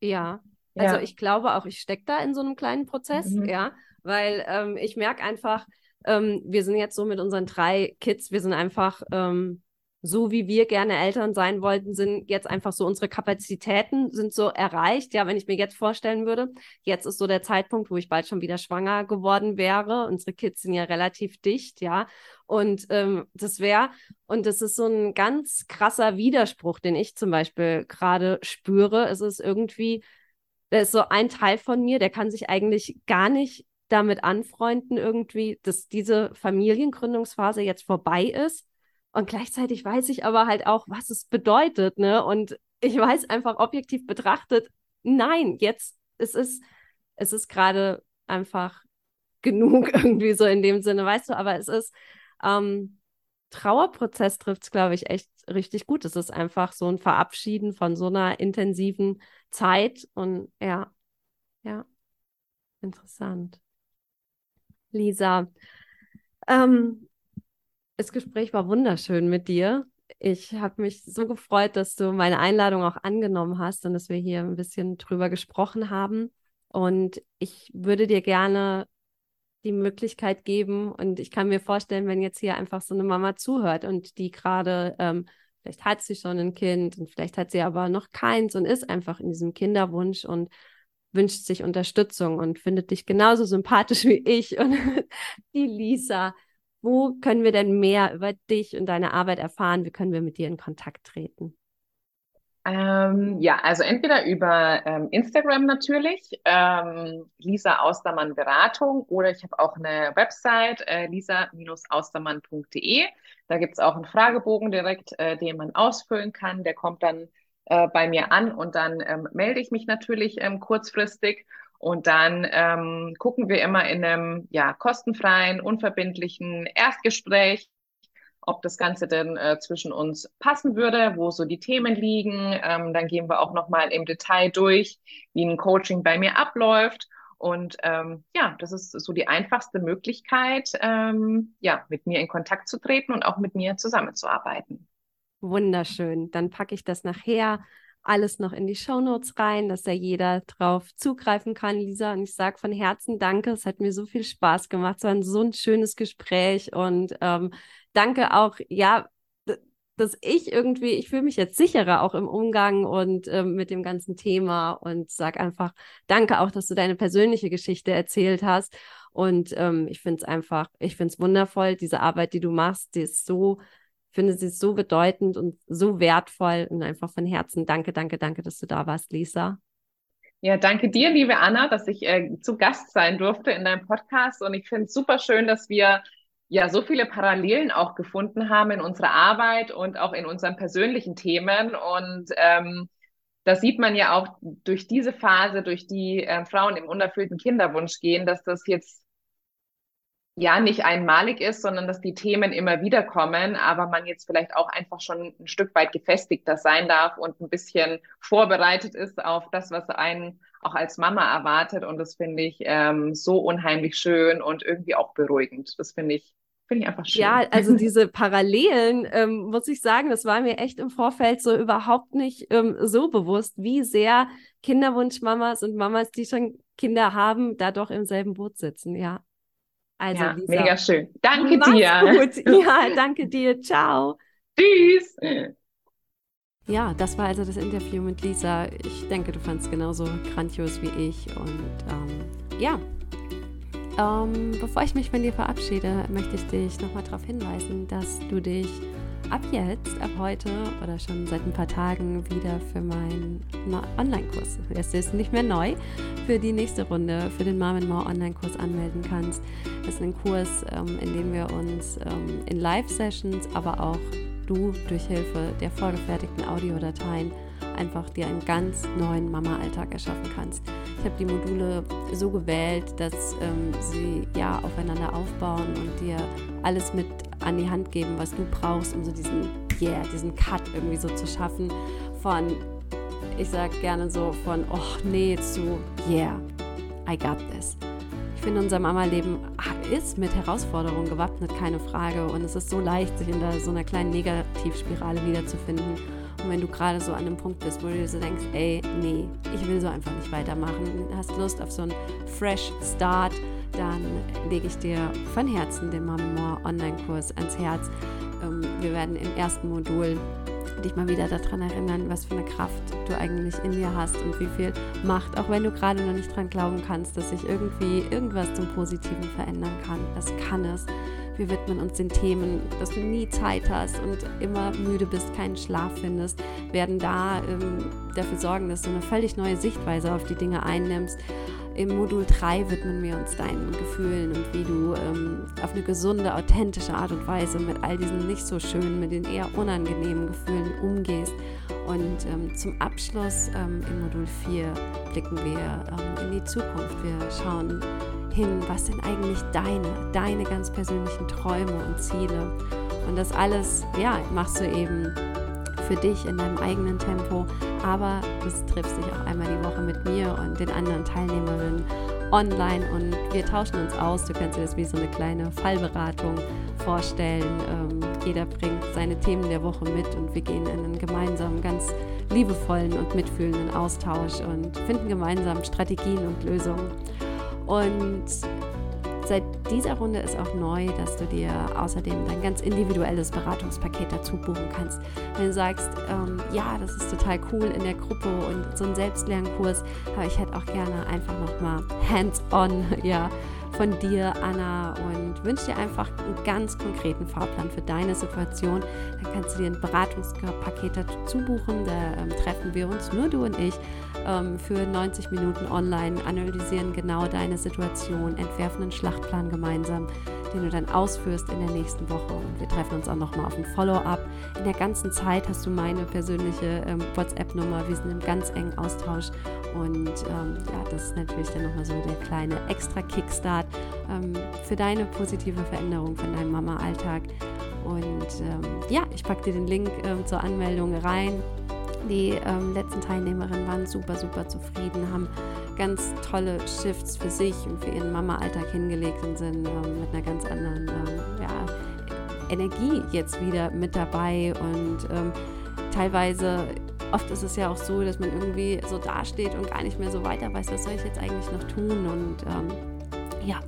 Ja, also ja. ich glaube auch, ich stecke da in so einem kleinen Prozess, mhm. ja, weil ähm, ich merke einfach, ähm, wir sind jetzt so mit unseren drei Kids, wir sind einfach ähm, so wie wir gerne Eltern sein wollten, sind jetzt einfach so unsere Kapazitäten sind so erreicht. Ja, wenn ich mir jetzt vorstellen würde, jetzt ist so der Zeitpunkt, wo ich bald schon wieder schwanger geworden wäre. Unsere Kids sind ja relativ dicht, ja. Und ähm, das wäre, und das ist so ein ganz krasser Widerspruch, den ich zum Beispiel gerade spüre. Es ist irgendwie, da ist so ein Teil von mir, der kann sich eigentlich gar nicht damit anfreunden, irgendwie, dass diese Familiengründungsphase jetzt vorbei ist und gleichzeitig weiß ich aber halt auch, was es bedeutet, ne? Und ich weiß einfach objektiv betrachtet, nein, jetzt es ist es ist gerade einfach genug [laughs] irgendwie so in dem Sinne, weißt du, aber es ist ähm, Trauerprozess trifft es, glaube ich, echt richtig gut. Es ist einfach so ein Verabschieden von so einer intensiven Zeit und ja, ja, interessant. Lisa, ähm, das Gespräch war wunderschön mit dir. Ich habe mich so gefreut, dass du meine Einladung auch angenommen hast und dass wir hier ein bisschen drüber gesprochen haben. Und ich würde dir gerne die Möglichkeit geben und ich kann mir vorstellen, wenn jetzt hier einfach so eine Mama zuhört und die gerade, ähm, vielleicht hat sie schon ein Kind und vielleicht hat sie aber noch keins und ist einfach in diesem Kinderwunsch und wünscht sich Unterstützung und findet dich genauso sympathisch [laughs] wie ich und [laughs] die Lisa wo können wir denn mehr über dich und deine Arbeit erfahren? Wie können wir mit dir in Kontakt treten? Ähm, ja, also entweder über ähm, Instagram natürlich, ähm, Lisa Austermann Beratung oder ich habe auch eine Website, äh, lisa-austermann.de. Da gibt es auch einen Fragebogen direkt, äh, den man ausfüllen kann. Der kommt dann äh, bei mir an und dann ähm, melde ich mich natürlich ähm, kurzfristig. Und dann ähm, gucken wir immer in einem ja, kostenfreien, unverbindlichen Erstgespräch, ob das Ganze denn äh, zwischen uns passen würde, wo so die Themen liegen. Ähm, dann gehen wir auch nochmal im Detail durch, wie ein Coaching bei mir abläuft. Und ähm, ja, das ist so die einfachste Möglichkeit, ähm, ja, mit mir in Kontakt zu treten und auch mit mir zusammenzuarbeiten. Wunderschön. Dann packe ich das nachher alles noch in die Shownotes rein, dass da jeder drauf zugreifen kann, Lisa. Und ich sage von Herzen Danke. Es hat mir so viel Spaß gemacht. Es war ein so ein schönes Gespräch und ähm, danke auch, ja, dass ich irgendwie, ich fühle mich jetzt sicherer auch im Umgang und ähm, mit dem ganzen Thema und sag einfach danke auch, dass du deine persönliche Geschichte erzählt hast. Und ähm, ich finde es einfach, ich finde es wundervoll, diese Arbeit, die du machst, die ist so finde sie so bedeutend und so wertvoll und einfach von Herzen danke, danke, danke, dass du da warst, Lisa. Ja, danke dir, liebe Anna, dass ich äh, zu Gast sein durfte in deinem Podcast. Und ich finde es super schön, dass wir ja so viele Parallelen auch gefunden haben in unserer Arbeit und auch in unseren persönlichen Themen. Und ähm, da sieht man ja auch durch diese Phase, durch die äh, Frauen im unerfüllten Kinderwunsch gehen, dass das jetzt ja nicht einmalig ist, sondern dass die Themen immer wieder kommen, aber man jetzt vielleicht auch einfach schon ein Stück weit gefestigter sein darf und ein bisschen vorbereitet ist auf das, was einen auch als Mama erwartet. Und das finde ich ähm, so unheimlich schön und irgendwie auch beruhigend. Das finde ich Finde ich einfach schön. Ja, [laughs] also diese Parallelen, ähm, muss ich sagen, das war mir echt im Vorfeld so überhaupt nicht ähm, so bewusst, wie sehr Kinderwunschmamas und Mamas, die schon Kinder haben, da doch im selben Boot sitzen, ja. Also, ja, Lisa, mega schön. Danke dir. Gut. [laughs] Ja, danke dir. Ciao. Tschüss. Ja, das war also das Interview mit Lisa. Ich denke, du fandest genauso grandios wie ich. Und ähm, ja, ähm, bevor ich mich von dir verabschiede, möchte ich dich nochmal darauf hinweisen, dass du dich ab jetzt, ab heute oder schon seit ein paar Tagen wieder für meinen Online-Kurs, es ist nicht mehr neu, für die nächste Runde, für den Mom More Online-Kurs anmelden kannst. Das ist ein Kurs, ähm, in dem wir uns ähm, in Live-Sessions, aber auch du durch Hilfe der vorgefertigten Audiodateien einfach dir einen ganz neuen Mama-Alltag erschaffen kannst. Ich habe die Module so gewählt, dass ähm, sie ja aufeinander aufbauen und dir alles mit an die Hand geben, was du brauchst, um so diesen Yeah, diesen Cut irgendwie so zu schaffen von, ich sage gerne so von, oh nee, zu Yeah, I got this. Ich finde, unser Mama-Leben ist mit Herausforderungen gewappnet, keine Frage. Und es ist so leicht, sich in so einer kleinen Negativspirale wiederzufinden. Und wenn du gerade so an einem Punkt bist, wo du dir so denkst, ey, nee, ich will so einfach nicht weitermachen, hast Lust auf so einen Fresh Start, dann lege ich dir von Herzen den Mom More Online-Kurs ans Herz. Ähm, wir werden im ersten Modul dich mal wieder daran erinnern, was für eine Kraft du eigentlich in dir hast und wie viel Macht, auch wenn du gerade noch nicht dran glauben kannst, dass sich irgendwie irgendwas zum Positiven verändern kann. Das kann es. Wir widmen uns den Themen, dass du nie Zeit hast und immer müde bist, keinen Schlaf findest, werden da ähm, dafür sorgen, dass du eine völlig neue Sichtweise auf die Dinge einnimmst. Im Modul 3 widmen wir uns deinen Gefühlen und wie du ähm, auf eine gesunde, authentische Art und Weise mit all diesen nicht so schönen, mit den eher unangenehmen Gefühlen umgehst. Und ähm, zum Abschluss ähm, im Modul 4 blicken wir ähm, in die Zukunft. Wir schauen hin, was sind eigentlich deine, deine ganz persönlichen Träume und Ziele. Und das alles, ja, machst du eben für dich in deinem eigenen Tempo, aber du triffst dich auch einmal die Woche mit mir und den anderen Teilnehmerinnen online und wir tauschen uns aus. Du kannst dir das wie so eine kleine Fallberatung vorstellen. Ähm, jeder bringt seine Themen der Woche mit und wir gehen in einen gemeinsamen, ganz liebevollen und mitfühlenden Austausch und finden gemeinsam Strategien und Lösungen. Und seit dieser Runde ist auch neu, dass du dir außerdem dein ganz individuelles Beratungspaket dazu buchen kannst. Wenn du sagst, ähm, ja, das ist total cool in der Gruppe und so ein Selbstlernkurs, aber ich hätte auch gerne einfach nochmal hands-on, [laughs] ja, von dir, Anna, und wünsche dir einfach einen ganz konkreten Fahrplan für deine Situation. Dann kannst du dir ein Beratungspaket dazu buchen. Da ähm, treffen wir uns, nur du und ich, ähm, für 90 Minuten online, analysieren genau deine Situation, entwerfen einen Schlachtplan gemeinsam den du dann ausführst in der nächsten Woche. Und wir treffen uns auch nochmal auf ein Follow-up. In der ganzen Zeit hast du meine persönliche ähm, WhatsApp-Nummer. Wir sind im ganz engen Austausch. Und ähm, ja, das ist natürlich dann nochmal so der kleine extra Kickstart ähm, für deine positive Veränderung von deinem Mama-Alltag. Und ähm, ja, ich packe dir den Link ähm, zur Anmeldung rein. Die ähm, letzten Teilnehmerinnen waren super, super zufrieden, haben ganz tolle Shifts für sich und für ihren Mama-Alltag hingelegt und sind ähm, mit einer ganz anderen ähm, ja, Energie jetzt wieder mit dabei. Und ähm, teilweise, oft ist es ja auch so, dass man irgendwie so dasteht und gar nicht mehr so weiter weiß, was soll ich jetzt eigentlich noch tun. Und ähm, ja,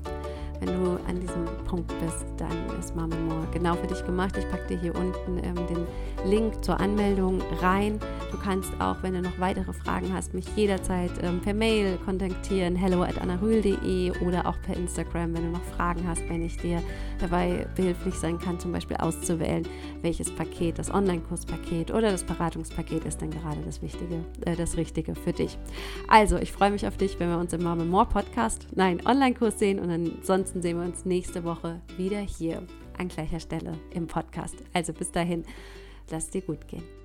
wenn du an diesem Punkt bist, dann ist Mama More genau für dich gemacht. Ich packe dir hier unten ähm, den Link zur Anmeldung rein. Du kannst auch, wenn du noch weitere Fragen hast, mich jederzeit ähm, per Mail kontaktieren, hello at anarühl.de oder auch per Instagram, wenn du noch Fragen hast, wenn ich dir dabei behilflich sein kann, zum Beispiel auszuwählen, welches Paket, das Online-Kurspaket oder das Beratungspaket ist dann gerade das Wichtige, äh, das Richtige für dich. Also, ich freue mich auf dich, wenn wir uns im Mama More Podcast, nein, Online-Kurs sehen und ansonsten sehen wir uns nächste Woche wieder hier an gleicher Stelle im Podcast. Also bis dahin, lass dir gut gehen.